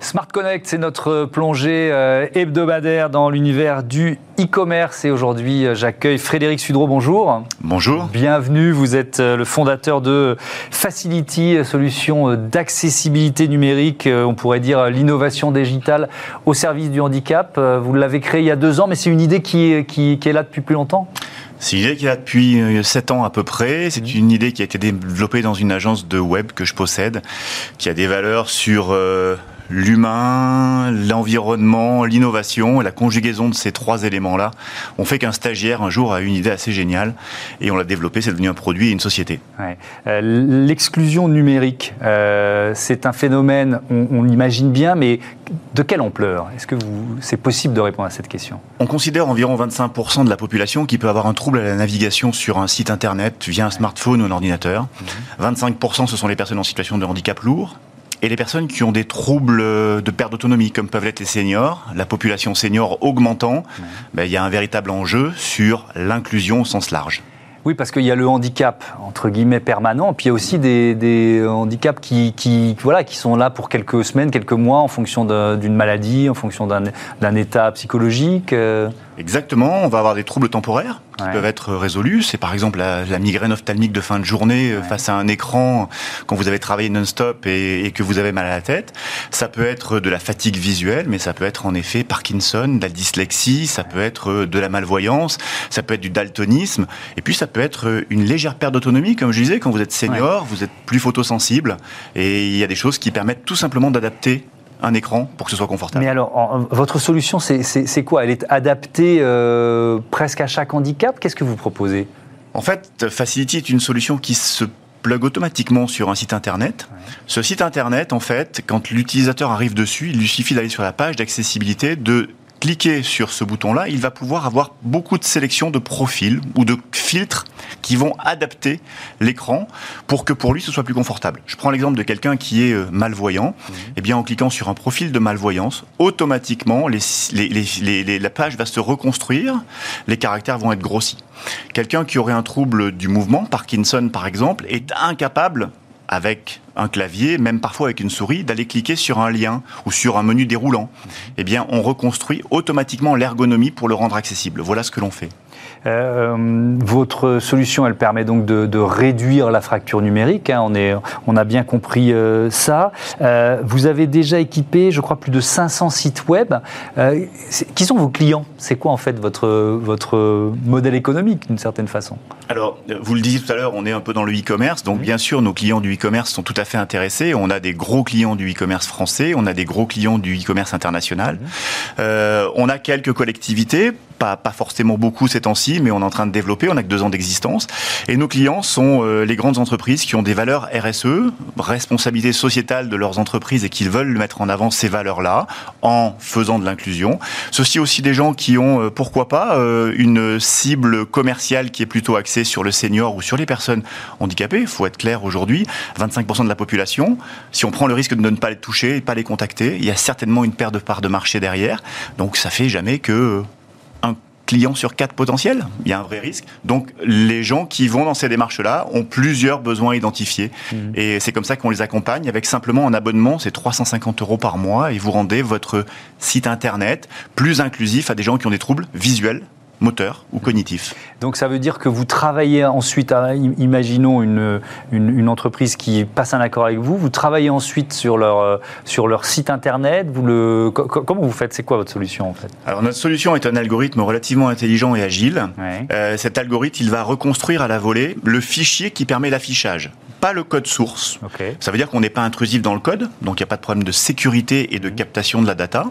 Speaker 1: Smart Connect, c'est notre plongée euh, hebdomadaire dans l'univers du e-commerce. Et aujourd'hui, euh, j'accueille Frédéric Sudreau. Bonjour.
Speaker 6: Bonjour.
Speaker 1: Bienvenue. Vous êtes euh, le fondateur de Facility, solution d'accessibilité numérique. On pourrait dire l'innovation digitale au service du handicap. Vous l'avez créé il y a deux ans, mais c'est une idée qui, qui, qui est là depuis plus longtemps
Speaker 6: c'est une idée qui est là depuis 7 ans à peu près. C'est une idée qui a été développée dans une agence de web que je possède, qui a des valeurs sur l'humain, l'environnement, l'innovation, et la conjugaison de ces trois éléments-là ont fait qu'un stagiaire un jour a eu une idée assez géniale et on l'a développé, c'est devenu un produit et une société.
Speaker 1: Euh, l'exclusion numérique, euh, c'est un phénomène, on, l'imagine bien, mais de quelle ampleur? Est-ce que c'est possible de répondre à cette question?
Speaker 6: On considère environ 25% de la population qui peut avoir un trouble à la navigation sur un site internet via un smartphone ou un ordinateur. 25% mhm. ce sont les personnes en situation de handicap lourd et les personnes qui ont des troubles de perte d'autonomie, comme peuvent l'être les seniors, la population senior augmentant, ben, il y a un véritable enjeu sur l'inclusion au sens large.
Speaker 1: Oui, parce qu'il y a le handicap, entre guillemets, permanent, puis il y a aussi des, handicaps qui, qui, voilà, qui sont là pour quelques semaines, quelques mois, en fonction d'une maladie, en fonction d'un état psychologique.
Speaker 6: Exactement, on va avoir des troubles temporaires qui peuvent être résolus. C'est par exemple la, migraine ophtalmique de fin de journée euh, face à un écran quand vous avez travaillé non-stop et, que vous avez mal à la tête. Ça peut être de la fatigue visuelle, mais ça peut être en effet Parkinson, de la dyslexie, ça peut être euh, de la malvoyance, ça peut être du daltonisme, et puis ça peut être euh, une légère perte d'autonomie, comme je disais, quand vous êtes senior, vous êtes plus photosensible, et il y a des choses qui permettent tout simplement d'adapter un écran pour que ce soit confortable.
Speaker 1: Mais alors, votre solution, c'est quoi? Elle est adaptée euh, presque à chaque handicap? Qu'est-ce que vous proposez?
Speaker 6: En fait, Facility est une solution qui se plug automatiquement sur un site internet. Ce site internet, en fait, quand l'utilisateur arrive dessus, il lui suffit d'aller sur la page d'accessibilité, de cliquer sur ce bouton-là, il va pouvoir avoir beaucoup de sélections de profils ou de filtres qui vont adapter l'écran pour que pour lui ce soit plus confortable. Je prends l'exemple de quelqu'un qui est euh, malvoyant. Mhm. Eh bien, en cliquant sur un profil de malvoyance, automatiquement, la page va se reconstruire, les caractères vont être grossis. Quelqu'un qui aurait un trouble du mouvement, Parkinson par exemple, est incapable avec un clavier, même parfois avec une souris, d'aller cliquer sur un lien ou sur un menu déroulant. Eh bien, on reconstruit automatiquement l'ergonomie pour le rendre accessible. Voilà ce que l'on fait.
Speaker 1: Euh, votre solution, elle permet donc de, réduire la fracture numérique. Hein. on, est, on a bien compris euh, ça. Euh, vous avez déjà équipé, je crois, plus de 500 sites web. qui sont vos clients? C'est quoi en fait votre, votre modèle économique d'une certaine façon?
Speaker 6: Alors, vous le disiez tout à l'heure, on est un peu dans le e-commerce. Donc, bien sûr, nos clients du e-commerce sont tout à fait intéressés. On a des gros clients du e-commerce français, on a des gros clients du e-commerce international. on a quelques collectivités, pas, pas forcément beaucoup ces temps-ci mais on est en train de développer. On n'a que deux ans d'existence. Et nos clients sont euh, les grandes entreprises qui ont des valeurs RSE, responsabilité sociétale de leurs entreprises et qui veulent mettre en avant ces valeurs-là en faisant de l'inclusion. Ceci aussi des gens qui ont, euh, pourquoi pas, euh, une cible commerciale qui est plutôt axée sur le senior ou sur les personnes handicapées. Il faut être clair aujourd'hui, 25% de la population. Si on prend le risque de ne pas les toucher et pas les contacter, il y a certainement une perte de part de marché derrière. Donc ça fait jamais que clients sur quatre potentiels. Il y a un vrai risque. Donc, les gens qui vont dans ces démarches-là ont plusieurs besoins identifiés. Mmh. Et c'est comme ça qu'on les accompagne avec simplement un abonnement. C'est 350 euros par mois et vous rendez votre site internet plus inclusif à des gens qui ont des troubles visuels moteur ou cognitif.
Speaker 1: Donc ça veut dire que vous travaillez ensuite, à, imaginons une, une, entreprise qui passe un accord avec vous, vous travaillez ensuite sur leur, euh, sur leur site internet, vous le, comment vous faites? C'est quoi votre solution en fait?
Speaker 6: Alors notre solution est un algorithme relativement intelligent et agile. Euh, cet algorithme, il va reconstruire à la volée le fichier qui permet l'affichage pas le code source. Ça veut dire qu'on n'est pas intrusif dans le code, donc il n'y a pas de problème de sécurité et de captation de la data.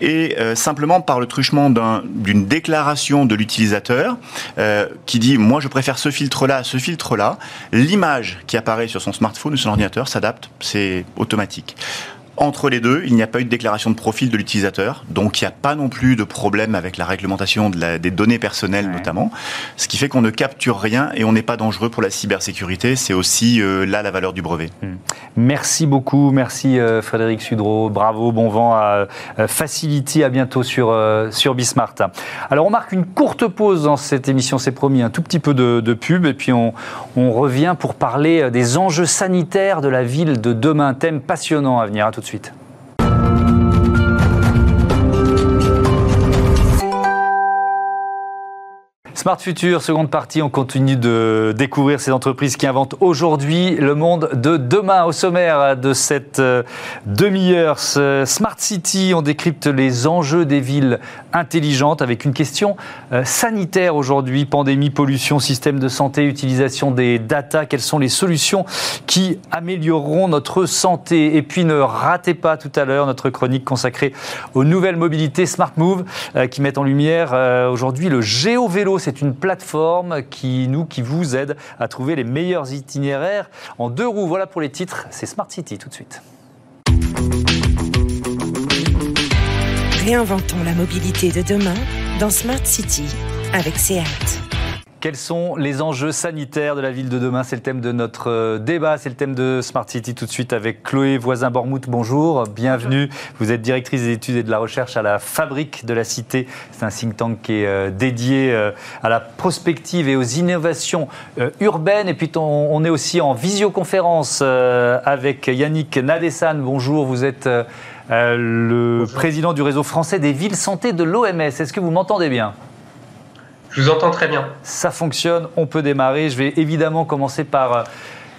Speaker 6: Et euh, simplement par le truchement d'une déclaration de l'utilisateur euh, qui dit moi je préfère ce filtre-là à ce filtre-là, l'image qui apparaît sur son smartphone ou sur l'ordinateur s'adapte, c'est automatique. Entre les deux, il n'y a pas eu de déclaration de profil de l'utilisateur, donc il n'y a pas non plus de problème avec la réglementation des données personnelles notamment, ce qui fait qu'on ne capture rien et on n'est pas dangereux pour la cybersécurité. C'est aussi euh, là la valeur du brevet. Hmm.
Speaker 1: Merci beaucoup, merci euh, Frédéric Sudreau, bravo, bon vent à euh, Facility, à bientôt sur, sur Bismart. Alors on marque une courte pause dans cette émission, c'est promis, un tout petit peu de, pub et puis on, on, revient pour parler des enjeux sanitaires de la ville de demain, thème passionnant à venir. À tout de suite suite. Smart Future, seconde partie, on continue de découvrir ces entreprises qui inventent aujourd'hui le monde de demain. Au sommaire de cette euh, demi-heure, Smart City, on décrypte les enjeux des villes intelligentes avec une question euh, sanitaire aujourd'hui, pandémie, pollution, système de santé, utilisation des data, quelles sont les solutions qui amélioreront notre santé? Et puis ne ratez pas tout à l'heure notre chronique consacrée aux nouvelles mobilités Smart Move euh, qui mettent en lumière aujourd'hui le géo-vélo c'est une plateforme qui nous, qui vous aide à trouver les meilleurs itinéraires en deux roues. Voilà pour les titres. C'est Smart City tout de suite.
Speaker 7: Réinventons la mobilité de demain dans Smart City avec SEAT.
Speaker 1: Quels sont les enjeux sanitaires de la ville de demain C'est le thème de notre euh, débat, c'est le thème de Smart City tout de suite avec Chloé Voisin-Bormouth. Bonjour, bienvenue. Vous êtes directrice des études et de la recherche à la Fabrique de la Cité. C'est un think tank qui est euh, dédié euh, à la prospective et aux innovations urbaines. Et puis on est aussi en visioconférence avec Yannick Nadessan. Bonjour, vous êtes le président du réseau français des villes santé de l'OMS. Est-ce que vous m'entendez bien?
Speaker 8: Je vous entends très bien.
Speaker 1: Ça fonctionne, on peut démarrer. Je vais évidemment commencer par euh,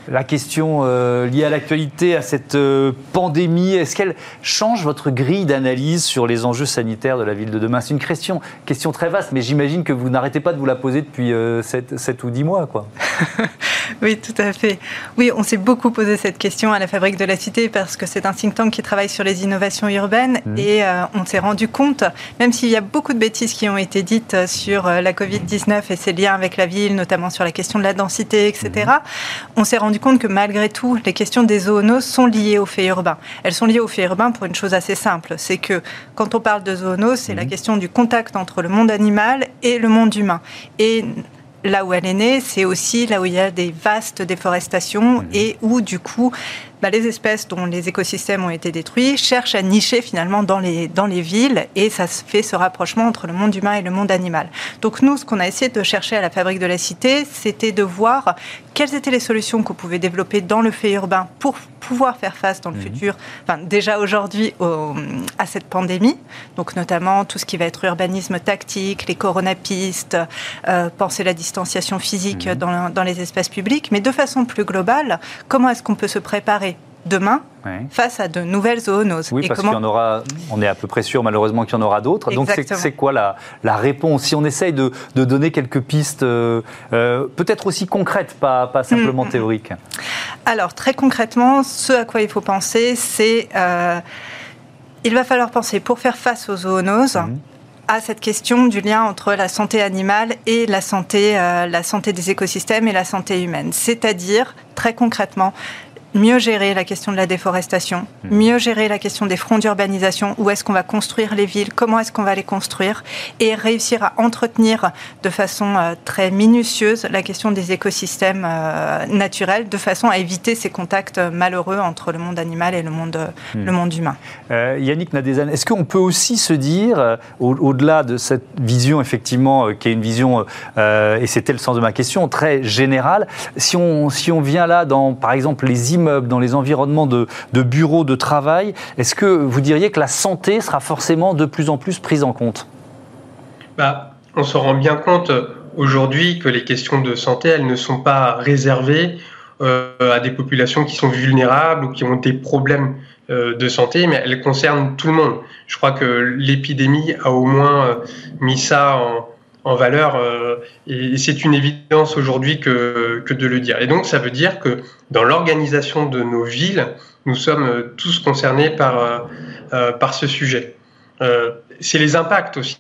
Speaker 1: la question euh, liée à l'actualité, à cette euh, pandémie. Est-ce qu'elle change votre grille d'analyse sur les enjeux sanitaires de la ville de demain? C'est une question, question très vaste, mais j'imagine que vous n'arrêtez pas de vous la poser depuis 7, ou 10 mois. Quoi.
Speaker 9: oui, tout à fait. Oui, on s'est beaucoup posé cette question à la Fabrique de la Cité parce que c'est un think tank qui travaille sur les innovations urbaines mmh. et euh, on s'est rendu compte, même s'il y a beaucoup de bêtises qui ont été dites sur euh, la Covid-19 et ses liens avec la ville, notamment sur la question de la densité, etc., mmh. on s'est rendu compte que malgré tout, les questions des zoonoses sont liées aux faits urbains. Elles sont liées aux faits urbains pour une chose assez simple, c'est que quand on parle de zoonoses, c'est la mmh. question du contact entre le monde animal et le monde humain. Et là où elle est née, c'est aussi là où il y a des vastes déforestations et où, du coup, bah, les espèces dont les écosystèmes ont été détruits cherchent à nicher finalement dans les, dans les villes et ça se fait ce rapprochement entre le monde humain et le monde animal. Donc nous, ce qu'on a essayé de chercher à la Fabrique de la Cité, c'était de voir quelles étaient les solutions qu'on pouvait développer dans le fait urbain pour pouvoir faire face dans le mhm. futur, enfin, déjà aujourd'hui à cette pandémie, donc notamment tout ce qui va être urbanisme tactique, les coronapistes, euh, penser la distanciation physique mhm. dans, dans les espaces publics, mais de façon plus globale, comment est-ce qu'on peut se préparer demain face à de nouvelles zoonoses.
Speaker 1: Oui, parce qu'il y en aura, on est à peu près sûr malheureusement qu'il y en aura d'autres. Donc c'est quoi la, la, réponse? Si on essaye de, de donner quelques pistes, euh, euh, peut-être aussi concrètes, pas, pas simplement mm, mm, mm. théoriques.
Speaker 9: Alors très concrètement, ce à quoi il faut penser, c'est euh, il va falloir penser pour faire face aux zoonoses. à cette question du lien entre la santé animale et la santé, la santé des écosystèmes et la santé humaine. C'est-à-dire, très concrètement, mieux gérer la question de la déforestation, hmm. mieux gérer la question des fronts d'urbanisation, où est-ce qu'on va construire les villes, comment est-ce qu'on va les construire, et réussir à entretenir de façon euh, très minutieuse la question des écosystèmes euh, naturels, de façon à éviter ces contacts euh, malheureux entre le monde animal et le monde, hmm. le monde humain.
Speaker 1: Yannick Nadezan, est-ce qu'on peut aussi se dire, au-delà de cette vision effectivement, qui est une vision, et c'était le sens de ma question, très générale, si on, si on vient là dans, par exemple, les dans les environnements de, bureaux, de travail, est-ce que vous diriez que la santé sera forcément de plus en plus prise en compte?
Speaker 8: Bah, on se rend bien compte aujourd'hui que les questions de santé, elles ne sont pas réservées à des populations qui sont vulnérables ou qui ont des problèmes de santé, mais elles concernent tout le monde. Je crois que l'épidémie a au moins mis ça en, en valeur. Euh, et, c'est une évidence aujourd'hui que, de le dire. Et donc, ça veut dire que dans l'organisation de nos villes, nous sommes euh, tous concernés par, euh, ce sujet. c'est les impacts aussi.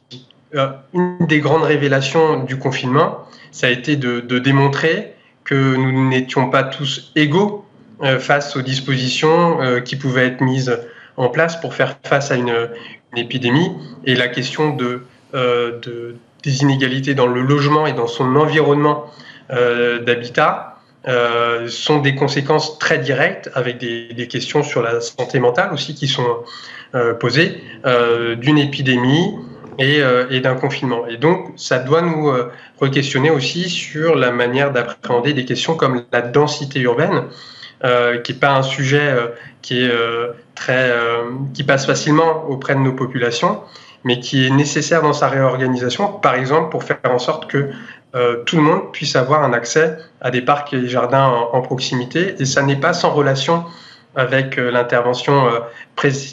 Speaker 8: une des grandes révélations du confinement, ça a été de, démontrer que nous n'étions pas tous égaux face aux dispositions qui pouvaient être mises en place pour faire face à une, épidémie. Et la question de des inégalités dans le logement et dans son environnement euh, d'habitat euh, sont des conséquences très directes avec des, questions sur la santé mentale aussi qui sont euh, posées d'une épidémie et, d'un confinement. Et donc, ça doit nous re-questionner aussi sur la manière d'appréhender des questions comme la densité urbaine, qui n'est pas un sujet qui est très, qui passe facilement auprès de nos populations mais qui est nécessaire dans sa réorganisation, par exemple pour faire en sorte que euh, tout le monde puisse avoir un accès à des parcs et jardins en, proximité. Et ça n'est pas sans relation avec euh, l'intervention euh,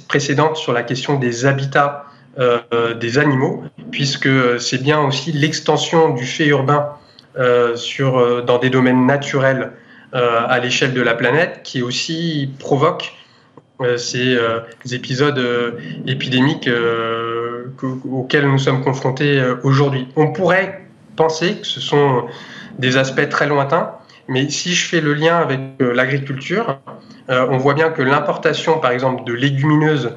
Speaker 8: précédente sur la question des habitats des animaux, puisque c'est bien aussi l'extension du fait urbain sur, dans des domaines naturels à l'échelle de la planète qui aussi provoque ces épisodes épidémiques auxquels nous sommes confrontés euh, aujourd'hui. On pourrait penser que ce sont des aspects très lointains, mais si je fais le lien avec euh, l'agriculture, euh, on voit bien que l'importation, par exemple, de légumineuses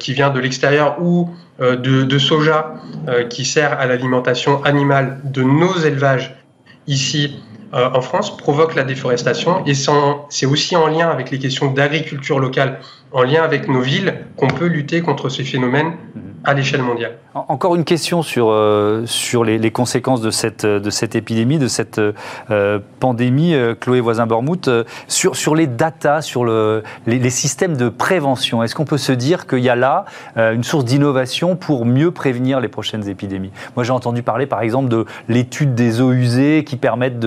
Speaker 8: qui vient de l'extérieur ou de, soja qui sert à l'alimentation animale de nos élevages ici en France provoque la déforestation et c'est aussi en lien avec les questions d'agriculture locale, en lien avec nos villes, qu'on peut lutter contre ces phénomènes mhm à l'échelle mondiale.
Speaker 1: Encore une question sur, euh, sur les, conséquences de cette, de cette épidémie, de cette euh, pandémie, euh, Chloé Voisin-Bormouth, sur, sur les datas, sur le, les, systèmes de prévention. Est-ce qu'on peut se dire qu'il y a là une source d'innovation pour mieux prévenir les prochaines épidémies? Moi, j'ai entendu parler, par exemple, de l'étude des eaux usées qui permettent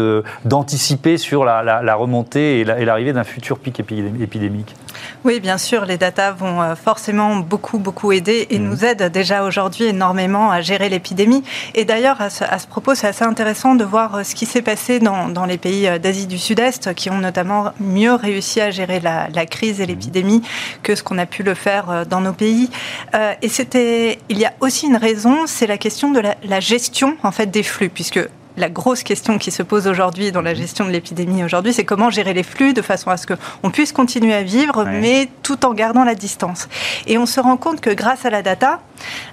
Speaker 1: d'anticiper sur la, la, remontée et l'arrivée d'un futur pic épidémique.
Speaker 9: Oui, bien sûr, les datas vont forcément beaucoup, beaucoup aider et mmh. nous aident déjà aujourd'hui énormément à gérer l'épidémie. Et d'ailleurs, à, ce propos, c'est assez intéressant de voir euh, ce qui s'est passé dans, dans, les pays euh, d'Asie du Sud-Est, qui ont notamment mieux réussi à gérer la, la crise et l'épidémie que ce qu'on a pu le faire euh, dans nos pays. et c'était, il y a aussi une raison, c'est la question de la, la gestion en fait des flux, puisque la grosse question qui se pose aujourd'hui dans la mhm. gestion de l'épidémie aujourd'hui, c'est comment gérer les flux de façon à ce qu'on puisse continuer à vivre, mais tout en gardant la distance. Et on se rend compte que grâce à la data,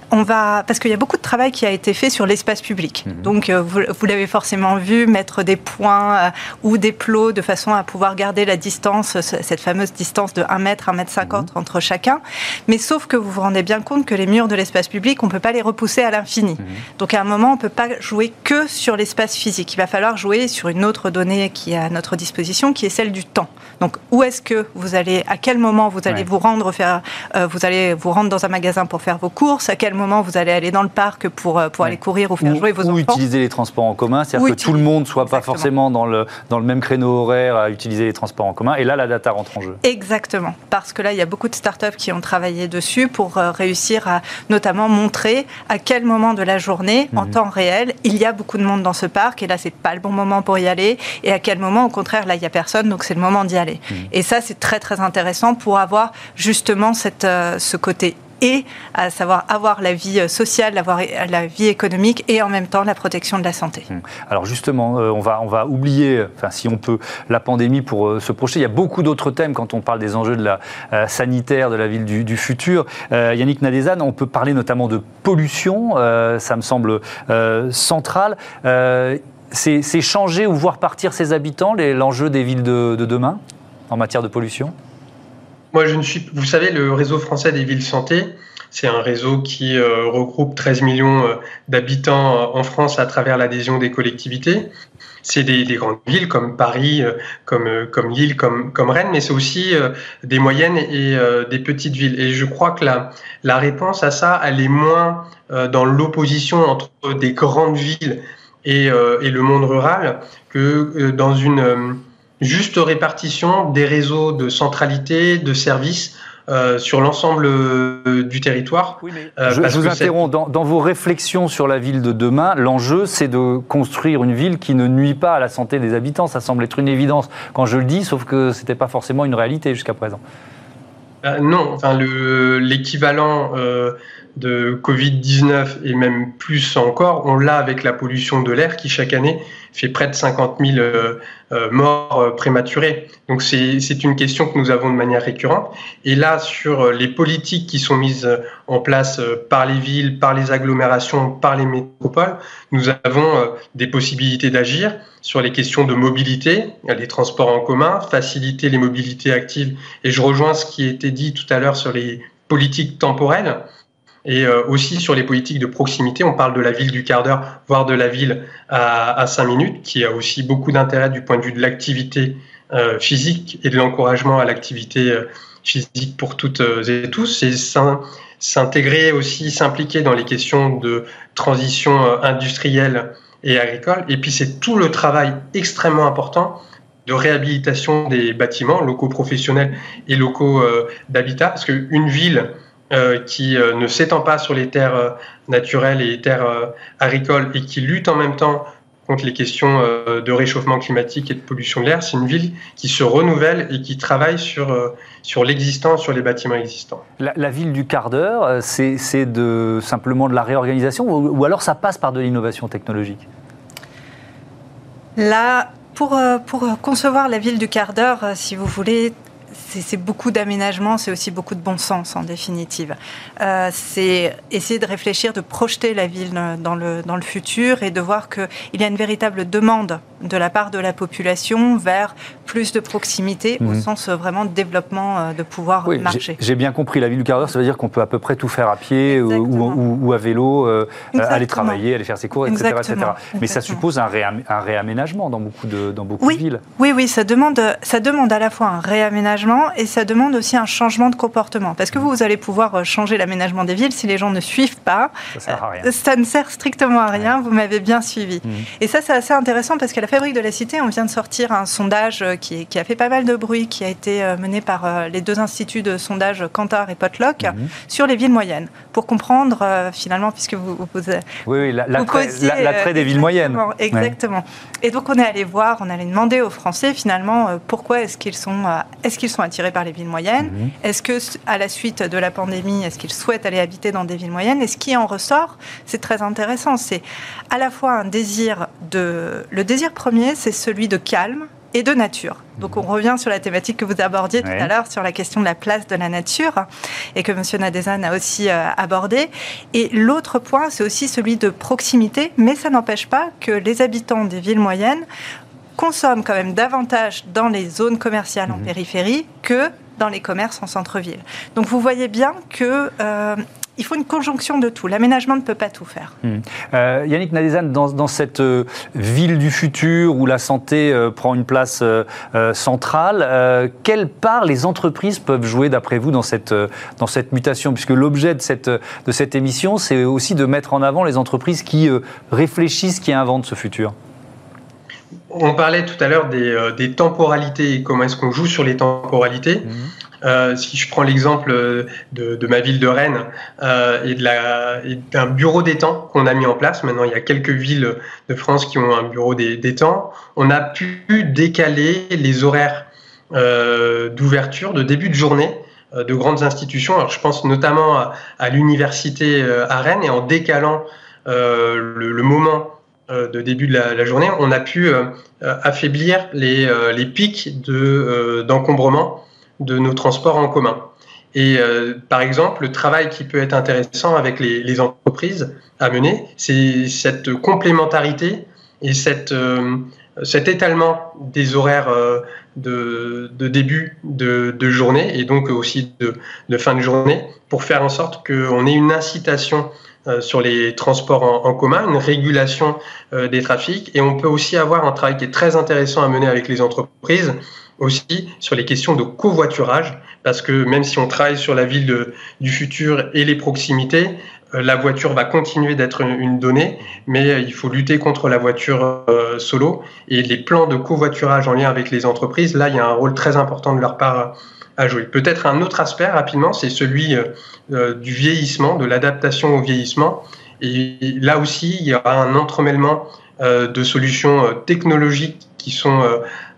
Speaker 9: on va parce qu'il y a beaucoup de travail qui a été fait sur l'espace public. Mhm. Donc euh, vous, l'avez forcément vu, mettre des points euh, ou des plots de façon à pouvoir garder la distance, cette fameuse distance de 1 mètre, 1 mètre 50 mhm. entre chacun. Mais sauf que vous vous rendez bien compte que les murs de l'espace public, on peut pas les repousser à l'infini. Donc à un moment, on peut pas jouer que sur l'espace espace physique. Il va falloir jouer sur une autre donnée qui est à notre disposition, qui est celle du temps. Donc, où est-ce que vous allez, à quel moment vous allez vous rendre faire, euh, vous allez vous rendre dans un magasin pour faire vos courses, à quel moment vous allez aller dans le parc pour, euh, pour aller courir ou faire jouer vos
Speaker 1: ou
Speaker 9: enfants?
Speaker 1: Ou utiliser les transports en commun, c'est-à-dire que tout le monde soit pas forcément dans le, dans le même créneau horaire à utiliser les transports en commun. Et là, la data rentre en jeu.
Speaker 9: Exactement. Parce que là, il y a beaucoup de startups qui ont travaillé dessus pour euh, réussir à notamment montrer à quel moment de la journée, en mhm. temps réel, il y a beaucoup de monde dans ce parc et là c'est pas le bon moment pour y aller et à quel moment au contraire là il y a personne donc c'est le moment d'y aller. Mmh. Et ça c'est très très intéressant pour avoir justement cette, euh, ce côté et à savoir avoir la vie euh, sociale, avoir la vie économique et en même temps la protection de la santé. Mmh.
Speaker 1: Alors justement, euh, on, va, on va oublier, si on peut, la pandémie pour se projeter. Il y a beaucoup d'autres thèmes quand on parle des enjeux de la sanitaire, de la ville du, futur. Yannick Nadezan, on peut parler notamment de pollution, ça me semble central c'est changer ou voir partir ses habitants, l'enjeu des villes de, demain en matière de pollution?
Speaker 8: Moi, je ne suis. Vous savez, le réseau français des villes santé, C'est un réseau qui regroupe 13 millions d'habitants en France à travers l'adhésion des collectivités c'est des, grandes villes comme Paris, euh, comme, euh, comme Lille, comme, comme Rennes, mais c'est aussi euh, des moyennes et des petites villes. Et je crois que la, la réponse à ça, elle est moins dans l'opposition entre des grandes villes et, et, le monde rural que dans une juste répartition des réseaux de centralité, de services euh, sur l'ensemble euh, du territoire.
Speaker 1: Euh, je, vous interromps. Dans, vos réflexions sur la ville de demain, l'enjeu, c'est de construire une ville qui ne nuit pas à la santé des habitants. Ça semble être une évidence quand je le dis, sauf que ce n'était pas forcément une réalité jusqu'à présent.
Speaker 8: non, enfin, l'équivalent de Covid-19 et même plus encore, on l'a avec la pollution de l'air qui chaque année fait près de 50 000 euh, euh, morts euh, prématurées. Donc c'est une question que nous avons de manière récurrente. Et là, sur les politiques qui sont mises en place par les villes, par les agglomérations, par les métropoles, nous avons des possibilités d'agir sur les questions de mobilité, les transports en commun, faciliter les mobilités actives. Et je rejoins ce qui a été dit tout à l'heure sur les politiques temporelles. Et euh, aussi sur les politiques de proximité, on parle de la ville du quart d'heure, voire de la ville à, cinq minutes, qui a aussi beaucoup d'intérêt du point de vue de l'activité euh, physique et de l'encouragement à l'activité euh, physique pour toutes et tous. Et s'intégrer aussi, s'impliquer dans les questions de transition industrielle et agricole. Et puis c'est tout le travail extrêmement important de réhabilitation des bâtiments locaux professionnels et locaux d'habitat, parce qu'une ville qui euh, ne s'étend pas sur les terres euh, naturelles et les terres agricoles et qui lutte en même temps contre les questions de réchauffement climatique et de pollution de l'air, c'est une ville qui se renouvelle et qui travaille sur, sur l'existant, sur les bâtiments existants.
Speaker 1: La, ville du quart d'heure, c'est de, simplement de la réorganisation ou, alors ça passe par de l'innovation technologique?
Speaker 9: Là, pour, pour concevoir la ville du quart d'heure, si vous voulez, c'est beaucoup d'aménagement, c'est aussi beaucoup de bon sens en définitive. Euh, c'est essayer de réfléchir, de projeter la ville dans le, dans le futur et de voir qu'il y a une véritable demande de la part de la population vers plus de proximité au mhm. sens euh, vraiment de développement euh, de pouvoir marcher.
Speaker 1: J'ai bien compris, la ville du quart d'heure, ça veut dire qu'on peut à peu près tout faire à pied ou, à vélo, aller travailler, aller faire ses cours, etc. Mais ça suppose un, réaménagement dans beaucoup de, dans beaucoup
Speaker 9: de
Speaker 1: villes.
Speaker 9: Oui, oui, ça demande, ça demande à la fois un réaménagement et ça demande aussi un changement de comportement. Parce que vous, vous allez pouvoir euh, changer l'aménagement des villes si les gens ne suivent pas. Ça, euh, ne sert strictement à rien, vous m'avez bien suivi. Mhm. Et ça, c'est assez intéressant parce qu'à la Fabrique de la Cité, on vient de sortir un sondage euh, qui, qui, a fait pas mal de bruit, qui a été mené par les deux instituts de sondage Kantar et Potluck mhm. sur les villes moyennes, pour comprendre finalement, puisque vous, vous,
Speaker 1: oui, oui, l'attrait des villes moyennes.
Speaker 9: Exactement. Et donc on est allé voir, on allait demander aux Français finalement pourquoi est-ce qu'ils sont, est-ce qu'ils sont attirés par les villes moyennes mhm. Est-ce que, à la suite de la pandémie, est-ce qu'ils souhaitent aller habiter dans des villes moyennes? Et ce qui en ressort, c'est très intéressant. C'est à la fois un désir de. Le désir premier, c'est celui de calme et de nature. Donc on revient sur la thématique que vous abordiez tout à l'heure sur la question de la place de la nature et que M. Nadezan a aussi euh, abordé. Et l'autre point, c'est aussi celui de proximité, mais ça n'empêche pas que les habitants des villes moyennes consomment quand même davantage dans les zones commerciales en mhm. périphérie que dans les commerces en centre-ville. Donc vous voyez bien que euh, il faut une conjonction de tout. L'aménagement ne peut pas tout faire.
Speaker 1: Mhm. Euh, Yannick Nadezan, dans, cette euh, ville du futur où la santé prend une place centrale, quelle part les entreprises peuvent jouer, d'après vous, dans cette, dans cette mutation? Puisque l'objet de cette, de cette émission, c'est aussi de mettre en avant les entreprises qui réfléchissent, qui inventent ce futur.
Speaker 8: On parlait tout à l'heure des, euh, temporalités et comment est-ce qu'on joue sur les temporalités. Mhm. Euh, si je prends l'exemple de, ma ville de Rennes euh, et d'un bureau des temps qu'on a mis en place, maintenant il y a quelques villes de France qui ont un bureau des, temps, on a pu décaler les horaires d'ouverture, de début de journée de grandes institutions. Alors je pense notamment à, l'université à Rennes et en décalant le, moment euh, de début de la, journée, on a pu euh, euh, affaiblir les, les pics d'encombrement de, nos transports en commun. Et par exemple, le travail qui peut être intéressant avec les, entreprises à mener, c'est cette complémentarité et cette, cet étalement des horaires de, début de, journée et donc aussi de, fin de journée pour faire en sorte qu'on ait une incitation euh, sur les transports en, commun, une régulation euh, des trafics. Et on peut aussi avoir un travail qui est très intéressant à mener avec les entreprises aussi sur les questions de covoiturage, parce que même si on travaille sur la ville du futur et les proximités, la voiture va continuer d'être une donnée, mais euh, il faut lutter contre la voiture euh, solo. Et les plans de covoiturage en lien avec les entreprises, là, il y a un rôle très important de leur part à jouer. Peut-être un autre aspect rapidement, c'est celui du vieillissement, de l'adaptation au vieillissement. Et là aussi, il y aura un entremêlement de solutions technologiques qui sont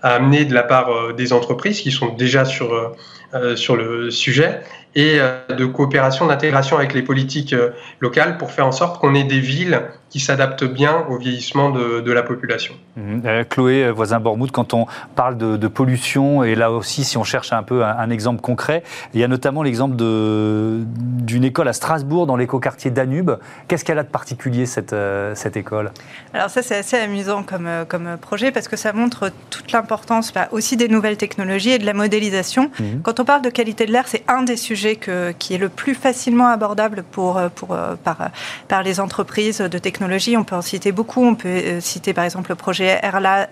Speaker 8: à amener de la part des entreprises qui sont déjà sur, sur le sujet et de coopération, d'intégration avec les politiques locales pour faire en sorte qu'on ait des villes qui s'adaptent bien au vieillissement de, la population.
Speaker 1: Mhm. Euh, Chloé euh, Voisin-Bormouth, quand on parle de, pollution, et là aussi, si on cherche un peu un, exemple concret, il y a notamment l'exemple d'une école à Strasbourg, dans l'écoquartier Danube. Qu'est-ce qu'elle a de particulier, cette, euh, cette école?
Speaker 9: Alors ça, c'est assez amusant comme, comme projet, parce que ça montre toute l'importance bah, aussi des nouvelles technologies et de la modélisation. Mhm. Quand on parle de qualité de l'air, c'est un des sujets qui est le plus facilement abordable pour, pour, par, par les entreprises de technologie on peut en citer beaucoup. On peut euh, citer par exemple le projet RLA,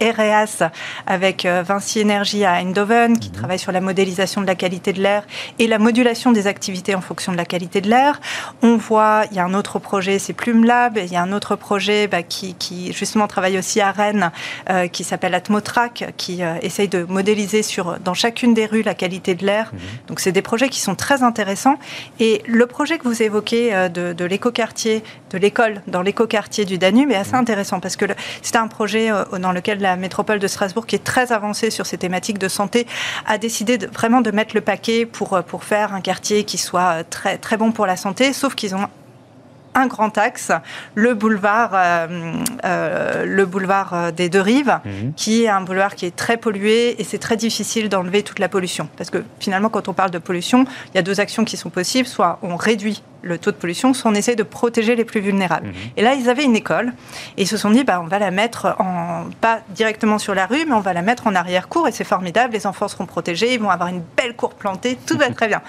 Speaker 9: REAS avec euh, Vinci Energy à Eindhoven, qui mhm. travaille sur la modélisation de la qualité de l'air et la modulation des activités en fonction de la qualité de l'air. On voit, il y a un autre projet, c'est Plume Lab, il y a un autre projet bah, qui, justement travaille aussi à Rennes, euh, qui s'appelle Atmotrack, qui euh, essaye de modéliser sur, dans chacune des rues la qualité de l'air. Mhm. Donc c'est des projets qui sont très intéressants. Et le projet que vous évoquez de, de l'écoquartier, de l'école dans l'écoquartier du Danube est assez mhm. intéressant parce que c'est un projet dans lequel la métropole de Strasbourg, qui est très avancée sur ces thématiques de santé, a décidé de, vraiment de mettre le paquet pour, euh, pour faire un quartier qui soit très, très bon pour la santé, sauf qu'ils ont un grand axe, le boulevard, euh, euh, le boulevard des deux rives, mhm. qui est un boulevard qui est très pollué et c'est très difficile d'enlever toute la pollution. Parce que finalement, quand on parle de pollution, il y a deux actions qui sont possibles. Soit on réduit le taux de pollution, soit on essaie de protéger les plus vulnérables. Mhm. Et là, ils avaient une école et ils se sont dit, bah, on va la mettre en, pas directement sur la rue, mais on va la mettre en arrière-cour et c'est formidable. Les enfants seront protégés, ils vont avoir une belle cour plantée, tout va très bien.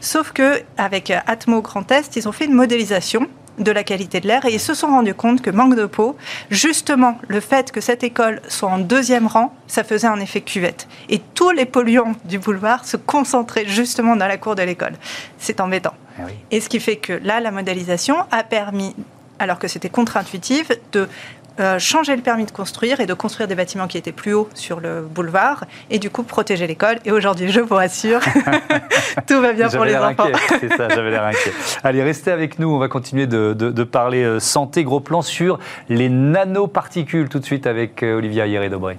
Speaker 9: Sauf que avec Atmo Grand Est, ils ont fait une modélisation de la qualité de l'air et ils se sont rendus compte que manque de peau, justement, le fait que cette école soit en deuxième rang, ça faisait un effet cuvette. Et tous les polluants du boulevard se concentraient justement dans la cour de l'école. C'est embêtant. Ah et ce qui fait que là, la modélisation a permis alors que c'était contre-intuitif, de euh, changer le permis de construire et de construire des bâtiments qui étaient plus hauts sur le boulevard et du coup protéger l'école. Et aujourd'hui, je vous rassure, tout va bien pour les enfants.
Speaker 1: C'est ça, j'avais l'air inquiet. Allez, restez avec nous, on va continuer de, de, parler euh, santé, gros plan sur les nanoparticules tout de suite avec euh, Olivia Hieré-Dobré.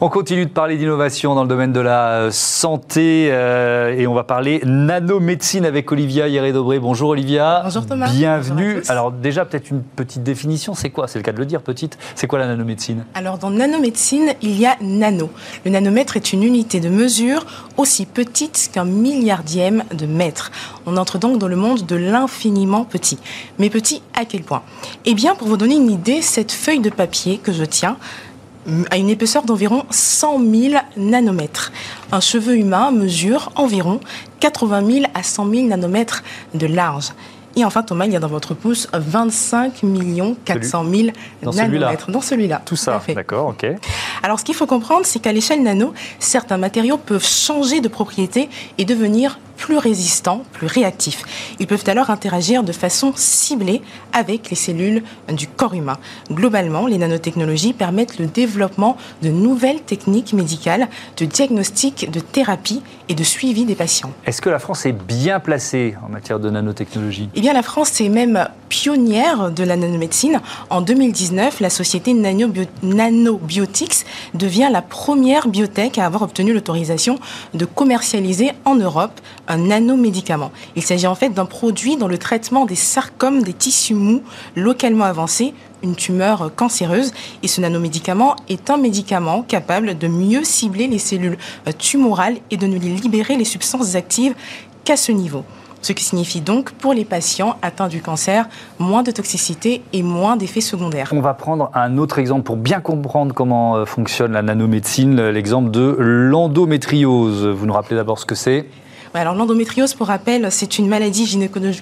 Speaker 1: On continue de parler d'innovation dans le domaine de la euh, santé euh, et on va parler nanomédecine avec Olivia Hieré-Dobré. Bonjour Olivia.
Speaker 10: Bonjour Thomas.
Speaker 1: Bienvenue. Alors déjà peut-être une petite définition, c'est quoi? C'est le cas de le dire, petite. C'est quoi la nanomédecine?
Speaker 10: Alors dans nanomédecine, il y a nano. Le nanomètre est une unité de mesure aussi petite qu'un milliardième de mètre. On entre donc dans le monde de l'infiniment petit. Mais petit à quel point? Eh bien pour vous donner une idée, cette feuille de papier que je tiens, à une épaisseur d'environ 100 000 nanomètres. Un cheveu humain mesure environ 80 000 à 100 000 nanomètres de large. Et enfin, Thomas, il y a dans votre pouce 25 400 000 nanomètres. Dans celui-là.
Speaker 1: Tout ça, d'accord, ok.
Speaker 10: Alors, ce qu'il faut comprendre, c'est qu'à l'échelle nano, certains matériaux peuvent changer de propriété et devenir plus résistants, plus réactifs. Ils peuvent alors interagir de façon ciblée avec les cellules du corps humain. Globalement, les nanotechnologies permettent le développement de nouvelles techniques médicales, de diagnostic, de thérapie et de suivi des patients.
Speaker 1: Est-ce que la France est bien placée en matière de nanotechnologie?
Speaker 10: Eh bien, la France est même pionnière de la nanomédecine. En 2019, la société Nanobiotics devient la première biotech à avoir obtenu l'autorisation de commercialiser en Europe un nanomédicament. Il s'agit en fait d'un produit dans le traitement des sarcomes des tissus mous localement avancés, une tumeur cancéreuse. Et ce nanomédicament est un médicament capable de mieux cibler les cellules tumorales et de ne libérer les substances actives qu'à ce niveau. Ce qui signifie donc pour les patients atteints du cancer moins de toxicité et moins d'effets secondaires.
Speaker 1: On va prendre un autre exemple pour bien comprendre comment euh, fonctionne la nanomédecine, l'exemple de l'endométriose. Vous nous rappelez d'abord ce que c'est?
Speaker 10: Alors l'endométriose, pour rappel, c'est une maladie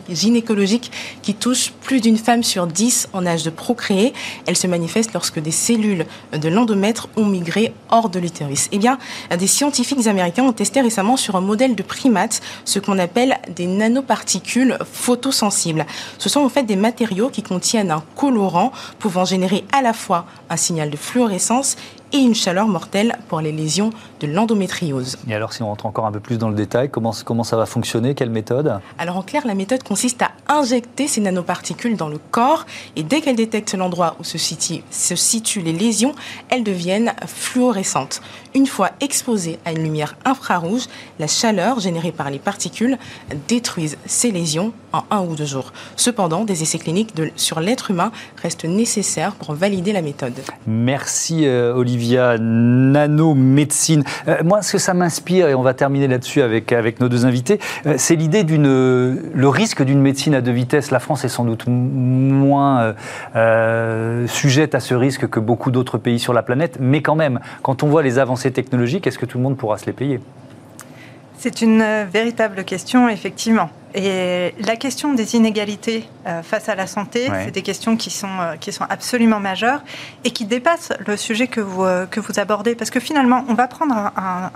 Speaker 10: gynécologique qui touche plus d'une femme sur dix en âge de procréer. Elle se manifeste lorsque des cellules de l'endomètre ont migré hors de l'utérus. Eh bien, des scientifiques américains ont testé récemment sur un modèle de primate ce qu'on appelle des nanoparticules photosensibles. Ce sont en fait des matériaux qui contiennent un colorant pouvant générer à la fois un signal de fluorescence et une chaleur mortelle pour les lésions de l'endométriose.
Speaker 1: Et alors, si on rentre encore un peu plus dans le détail, comment, comment ça va fonctionner? Quelle méthode?
Speaker 10: Alors, en clair, la méthode consiste à injecter ces nanoparticules dans le corps et dès qu'elles détectent l'endroit où se situent, se situent les lésions, elles deviennent fluorescentes. Une fois exposées à une lumière infrarouge, la chaleur générée par les particules détruisent ces lésions en un ou deux jours. Cependant, des essais cliniques de, sur l'être humain restent nécessaires pour valider la méthode.
Speaker 1: Merci euh, Olivia. Nanomédecine. Euh, moi, ce que ça m'inspire, et on va terminer là-dessus avec, nos deux invités, euh, c'est l'idée d'une le risque d'une médecine à deux vitesses. La France est sans doute moins sujette à ce risque que beaucoup d'autres pays sur la planète, mais quand même, quand on voit les avancées technologiques, est-ce que tout le monde pourra se les payer?
Speaker 9: C'est une véritable question, effectivement. Et la question des inégalités euh, face à la santé, c'est des questions qui sont, euh, qui sont absolument majeures et qui dépassent le sujet que vous, euh, que vous abordez. Parce que finalement, on va prendre un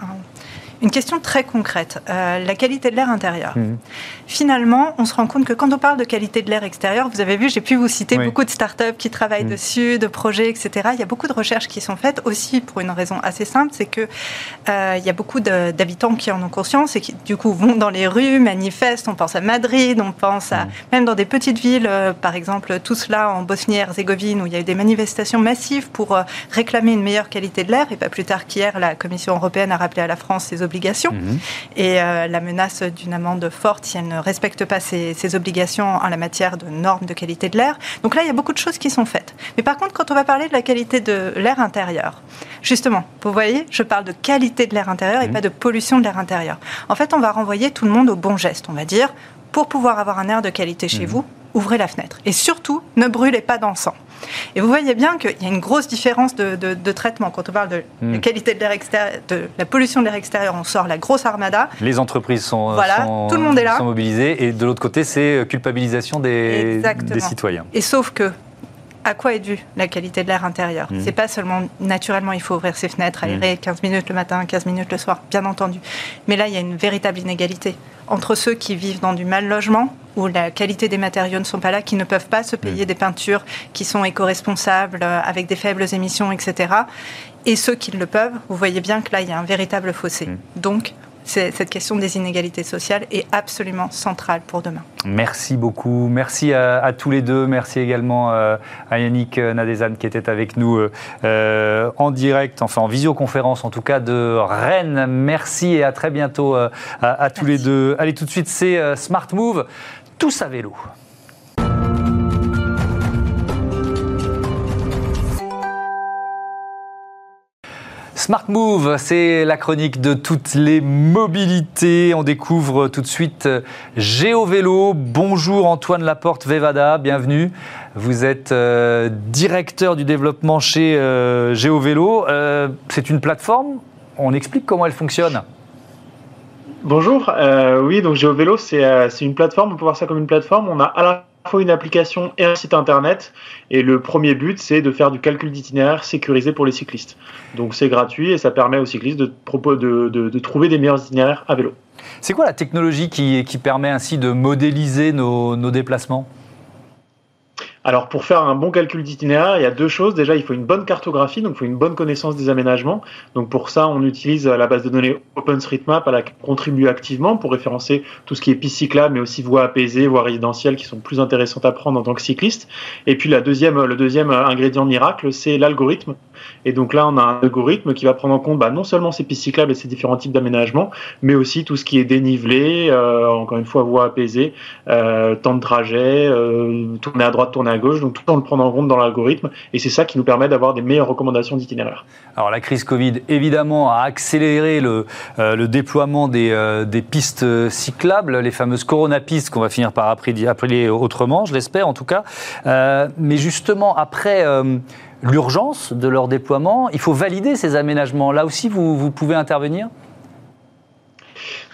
Speaker 9: une question très concrète, euh, la qualité de l'air intérieur. Mhm. Finalement, on se rend compte que quand on parle de qualité de l'air extérieur, vous avez vu, j'ai pu vous citer beaucoup de startups qui travaillent mhm. dessus, de projets, etc. Il y a beaucoup de recherches qui sont faites aussi pour une raison assez simple, c'est que euh, il y a beaucoup d'habitants qui en ont conscience et qui du coup vont dans les rues, manifestent. On pense à Madrid, on pense à mhm. même dans des petites villes, euh, par exemple tout cela en Bosnie-Herzégovine où il y a eu des manifestations massives pour réclamer une meilleure qualité de l'air. Et pas plus tard qu'hier, la Commission européenne a rappelé à la France ses obligations mhm. et euh, la menace d'une amende forte si elle ne respecte pas ses, obligations en la matière de normes de qualité de l'air. Donc là, il y a beaucoup de choses qui sont faites. Mais par contre, quand on va parler de la qualité de l'air intérieur, justement, vous voyez, je parle de qualité de l'air intérieur et mhm. pas de pollution de l'air intérieur. En fait, on va renvoyer tout le monde au bon geste. On va dire, pour pouvoir avoir un air de qualité chez mhm. vous, ouvrez la fenêtre. Et surtout, ne brûlez pas d'encens. Et vous voyez bien qu'il y a une grosse différence de, traitement. Quand on parle de la hmm. qualité de l'air extérieur, de la pollution de l'air extérieur, on sort la grosse armada.
Speaker 1: Les entreprises sont, voilà, tout le monde est là. sont mobilisées. Et de l'autre côté, c'est culpabilisation des, des citoyens.
Speaker 9: Et sauf que à quoi est due la qualité de l'air intérieur mmh. C'est pas seulement naturellement il faut ouvrir ses fenêtres, aérer 15 mmh. minutes le matin, 15 minutes le soir, bien entendu. Mais là, il y a une véritable inégalité entre ceux qui vivent dans du mal logement, où la qualité des matériaux ne sont pas là, qui ne peuvent pas se payer mmh. des peintures qui sont éco-responsables, euh, avec des faibles émissions, etc. Et ceux qui le peuvent, vous voyez bien que là, il y a un véritable fossé. Donc, cette question des inégalités sociales est absolument centrale pour demain.
Speaker 1: Merci beaucoup. Merci à, tous les deux. Merci également euh, à Yannick Nadezan qui était avec nous euh, en direct, enfin en visioconférence en tout cas de Rennes. Merci et à très bientôt euh, à, tous les deux. Allez tout de suite, c'est Smart Move, tous à vélo. Smart Move, c'est la chronique de toutes les mobilités. On découvre tout de suite euh, GeoVélo. Bonjour Antoine Laporte Vevada, bienvenue. Vous êtes euh, directeur du développement chez euh, GeoVélo. c'est une plateforme. On explique comment elle fonctionne.
Speaker 11: Bonjour. oui, donc GeoVélo, c'est une plateforme. On peut voir ça comme une plateforme. On a à la fois une application et un site internet. Et le premier but, c'est de faire du calcul d'itinéraire sécurisé pour les cyclistes. Donc c'est gratuit et ça permet aux cyclistes de, de, de, trouver des meilleurs itinéraires à vélo.
Speaker 1: C'est quoi la technologie qui, qui, permet ainsi de modéliser nos, nos déplacements?
Speaker 11: Alors pour faire un bon calcul d'itinéraire, il y a deux choses. Déjà, il faut une bonne cartographie, donc il faut une bonne connaissance des aménagements. Donc pour ça, on utilise la base de données OpenStreetMap à laquelle on contribue activement pour référencer tout ce qui est piste cyclable, mais aussi voies apaisées, voies résidentielles qui sont plus intéressantes à prendre en tant que cycliste. Et puis la deuxième, le deuxième ingrédient miracle, c'est l'algorithme Et donc là, on a un algorithme qui va prendre en compte bah, non seulement ces pistes cyclables et ces différents types d'aménagement, mais aussi tout ce qui est dénivelé, euh, encore une fois, voie apaisée, euh, temps de trajet, euh, tourner à droite, tourner à gauche. Donc tout on le prend en compte dans l'algorithme. Et c'est ça qui nous permet d'avoir des meilleures recommandations d'itinéraire.
Speaker 1: Alors la crise Covid, évidemment, a accéléré le, le déploiement des, des, pistes cyclables, les fameuses Corona-pistes qu'on va finir par appeler autrement, je l'espère en tout cas. mais justement, après l'urgence de leur déploiement. Il faut valider ces aménagements. Là aussi, vous, pouvez intervenir?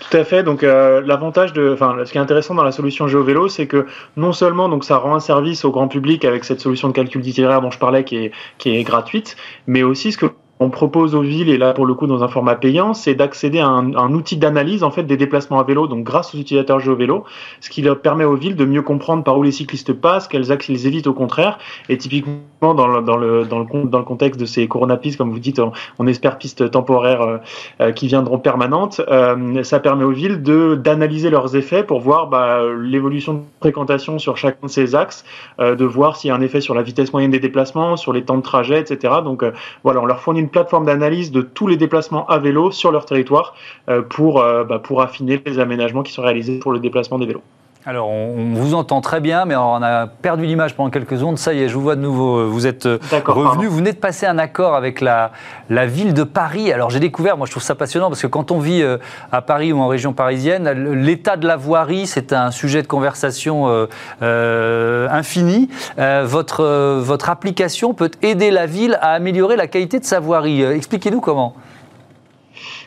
Speaker 11: Tout à fait. Donc euh, l'avantage de, enfin, ce qui est intéressant dans la solution GeoVélo, c'est que non seulement donc ça rend un service au grand public avec cette solution de calcul d'itinéraire dont je parlais qui est, qui est gratuite, mais aussi ce que on propose aux villes, et là pour le coup dans un format payant, c'est d'accéder à un, outil d'analyse en fait des déplacements à vélo, donc grâce aux utilisateurs GeoVélo, ce qui leur permet aux villes de mieux comprendre par où les cyclistes passent, quels axes ils évitent au contraire, et typiquement dans le, dans le, dans le, dans le contexte de ces coronapistes, comme vous dites, on, espère pistes temporaires euh, euh, qui viendront permanentes, euh, ça permet aux villes de d'analyser leurs effets pour voir bah, l'évolution de fréquentation sur chacun de ces axes, de voir s'il y a un effet sur la vitesse moyenne des déplacements, sur les temps de trajet, etc. Donc voilà, on leur fournit une plateforme d'analyse de tous les déplacements à vélo sur leur territoire euh, pour, euh, bah, pour affiner les aménagements qui sont réalisés pour le déplacement des vélos.
Speaker 1: Alors, on vous entend très bien, mais on a perdu l'image pendant quelques secondes. Ça y est, je vous vois de nouveau. Vous êtes euh, revenu. Vous venez de passer un accord avec la, la ville de Paris. Alors, j'ai découvert, moi, je trouve ça passionnant parce que quand on vit à Paris ou en région parisienne, l'état de la voirie, c'est un sujet de conversation euh, infini. votre, votre application peut aider la ville à améliorer la qualité de sa voirie. Expliquez-nous comment.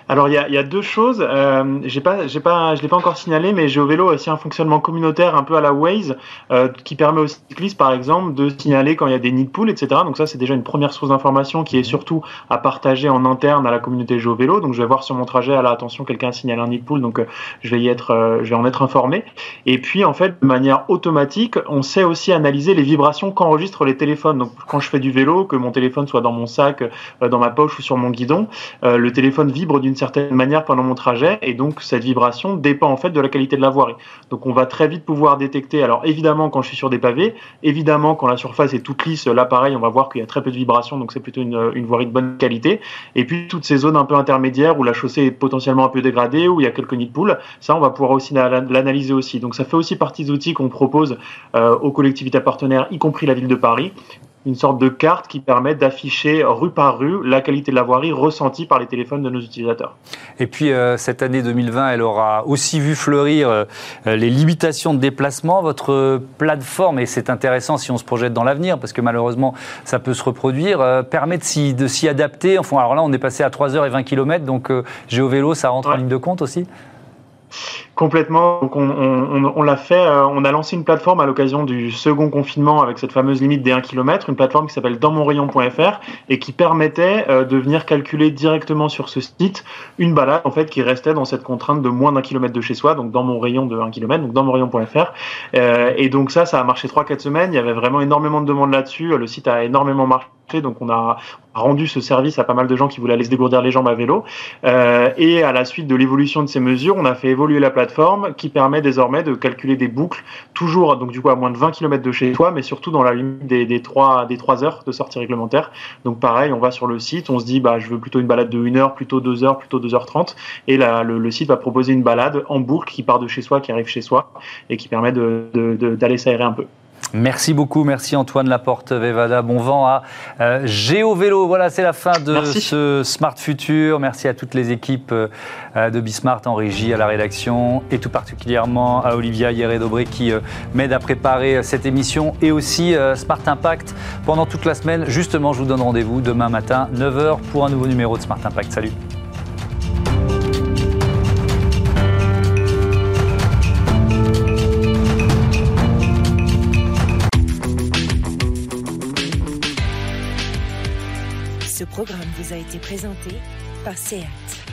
Speaker 11: Alors il y a, y a, deux choses. Euh, j'ai pas, j'ai pas, je l'ai pas encore signalé, mais GeoVélo a aussi un fonctionnement communautaire un peu à la Waze euh, qui permet aux cyclistes, par exemple, de signaler quand il y a des nids de poules, etc. Donc ça, c'est déjà une première source d'information qui est surtout à partager en interne à la communauté GeoVélo. Donc je vais voir sur mon trajet, à la attention, quelqu'un signale un nid de poule, donc euh, je vais y être, euh, je vais en être informé. Et puis en fait, de manière automatique, on sait aussi analyser les vibrations qu'enregistrent les téléphones. Donc quand je fais du vélo, que mon téléphone soit dans mon sac, dans ma poche ou sur mon guidon, le téléphone vibre d'une certaine manière pendant mon trajet et donc cette vibration dépend en fait de la qualité de la voirie. Donc on va très vite pouvoir détecter, alors évidemment quand je suis sur des pavés, évidemment quand la surface est toute lisse, là pareil on va voir qu'il y a très peu de vibration donc c'est plutôt une, une, voirie de bonne qualité. Et puis toutes ces zones un peu intermédiaires où la chaussée est potentiellement un peu dégradée, où il y a quelques nids de poules, ça on va pouvoir aussi l'analyser aussi. Donc ça fait aussi partie des outils qu'on propose euh, aux collectivités partenaires, y compris la ville de Paris, une sorte de carte qui permet d'afficher rue par rue la qualité de la voirie ressentie par les téléphones de nos utilisateurs.
Speaker 1: Et puis euh, cette année 2020, elle aura aussi vu fleurir euh, les limitations de déplacement. Votre plateforme, et c'est intéressant si on se projette dans l'avenir, parce que malheureusement ça peut se reproduire, euh, permet de s'y adapter. Enfin, alors là, on est passé à 3h20 km, donc GeoVélo, ça rentre en ligne de compte aussi?
Speaker 11: Complètement. Donc on, l'a fait. Euh, on a lancé une plateforme à l'occasion du second confinement avec cette fameuse limite des 1 km, une plateforme qui s'appelle dansmonrayon.fr et qui permettait euh, de venir calculer directement sur ce site une balade en fait qui restait dans cette contrainte de moins d'un kilomètre de chez soi, donc dans mon rayon de 1 km, donc dansmonrayon.fr. Euh, et donc ça, ça a marché 3-4 semaines. Il y avait vraiment énormément de demandes là-dessus. Le site a énormément marché. Donc on a rendu ce service à pas mal de gens qui voulaient aller se dégourdir les jambes à vélo. Euh, et à la suite de l'évolution de ces mesures, on a fait évoluer la plateforme qui permet désormais de calculer des boucles, toujours donc du coup à moins de 20 km de chez toi, mais surtout dans la limite des, des, 3, des 3 heures de sortie réglementaire. Donc pareil, on va sur le site, on se dit bah je veux plutôt une balade de 1 heure, plutôt 2 heures, plutôt 2h30. Et là, le, site va proposer une balade en boucle qui part de chez soi, qui arrive chez soi et qui permet d'aller de, de, s'aérer un peu.
Speaker 1: Merci beaucoup, merci Antoine Laporte Vevada. Bon vent à euh, Géo Vélo. Voilà, c'est la fin de ce Smart Futur. Merci à toutes les équipes euh, de Bismart en régie, à la rédaction et tout particulièrement à Olivia Hieré-Dobré qui euh, m'aide à préparer cette émission et aussi Smart Impact pendant toute la semaine. Justement, je vous donne rendez-vous demain matin, 9h, pour un nouveau numéro de Smart Impact. Salut.
Speaker 7: Programme vous a été présenté par SEAT.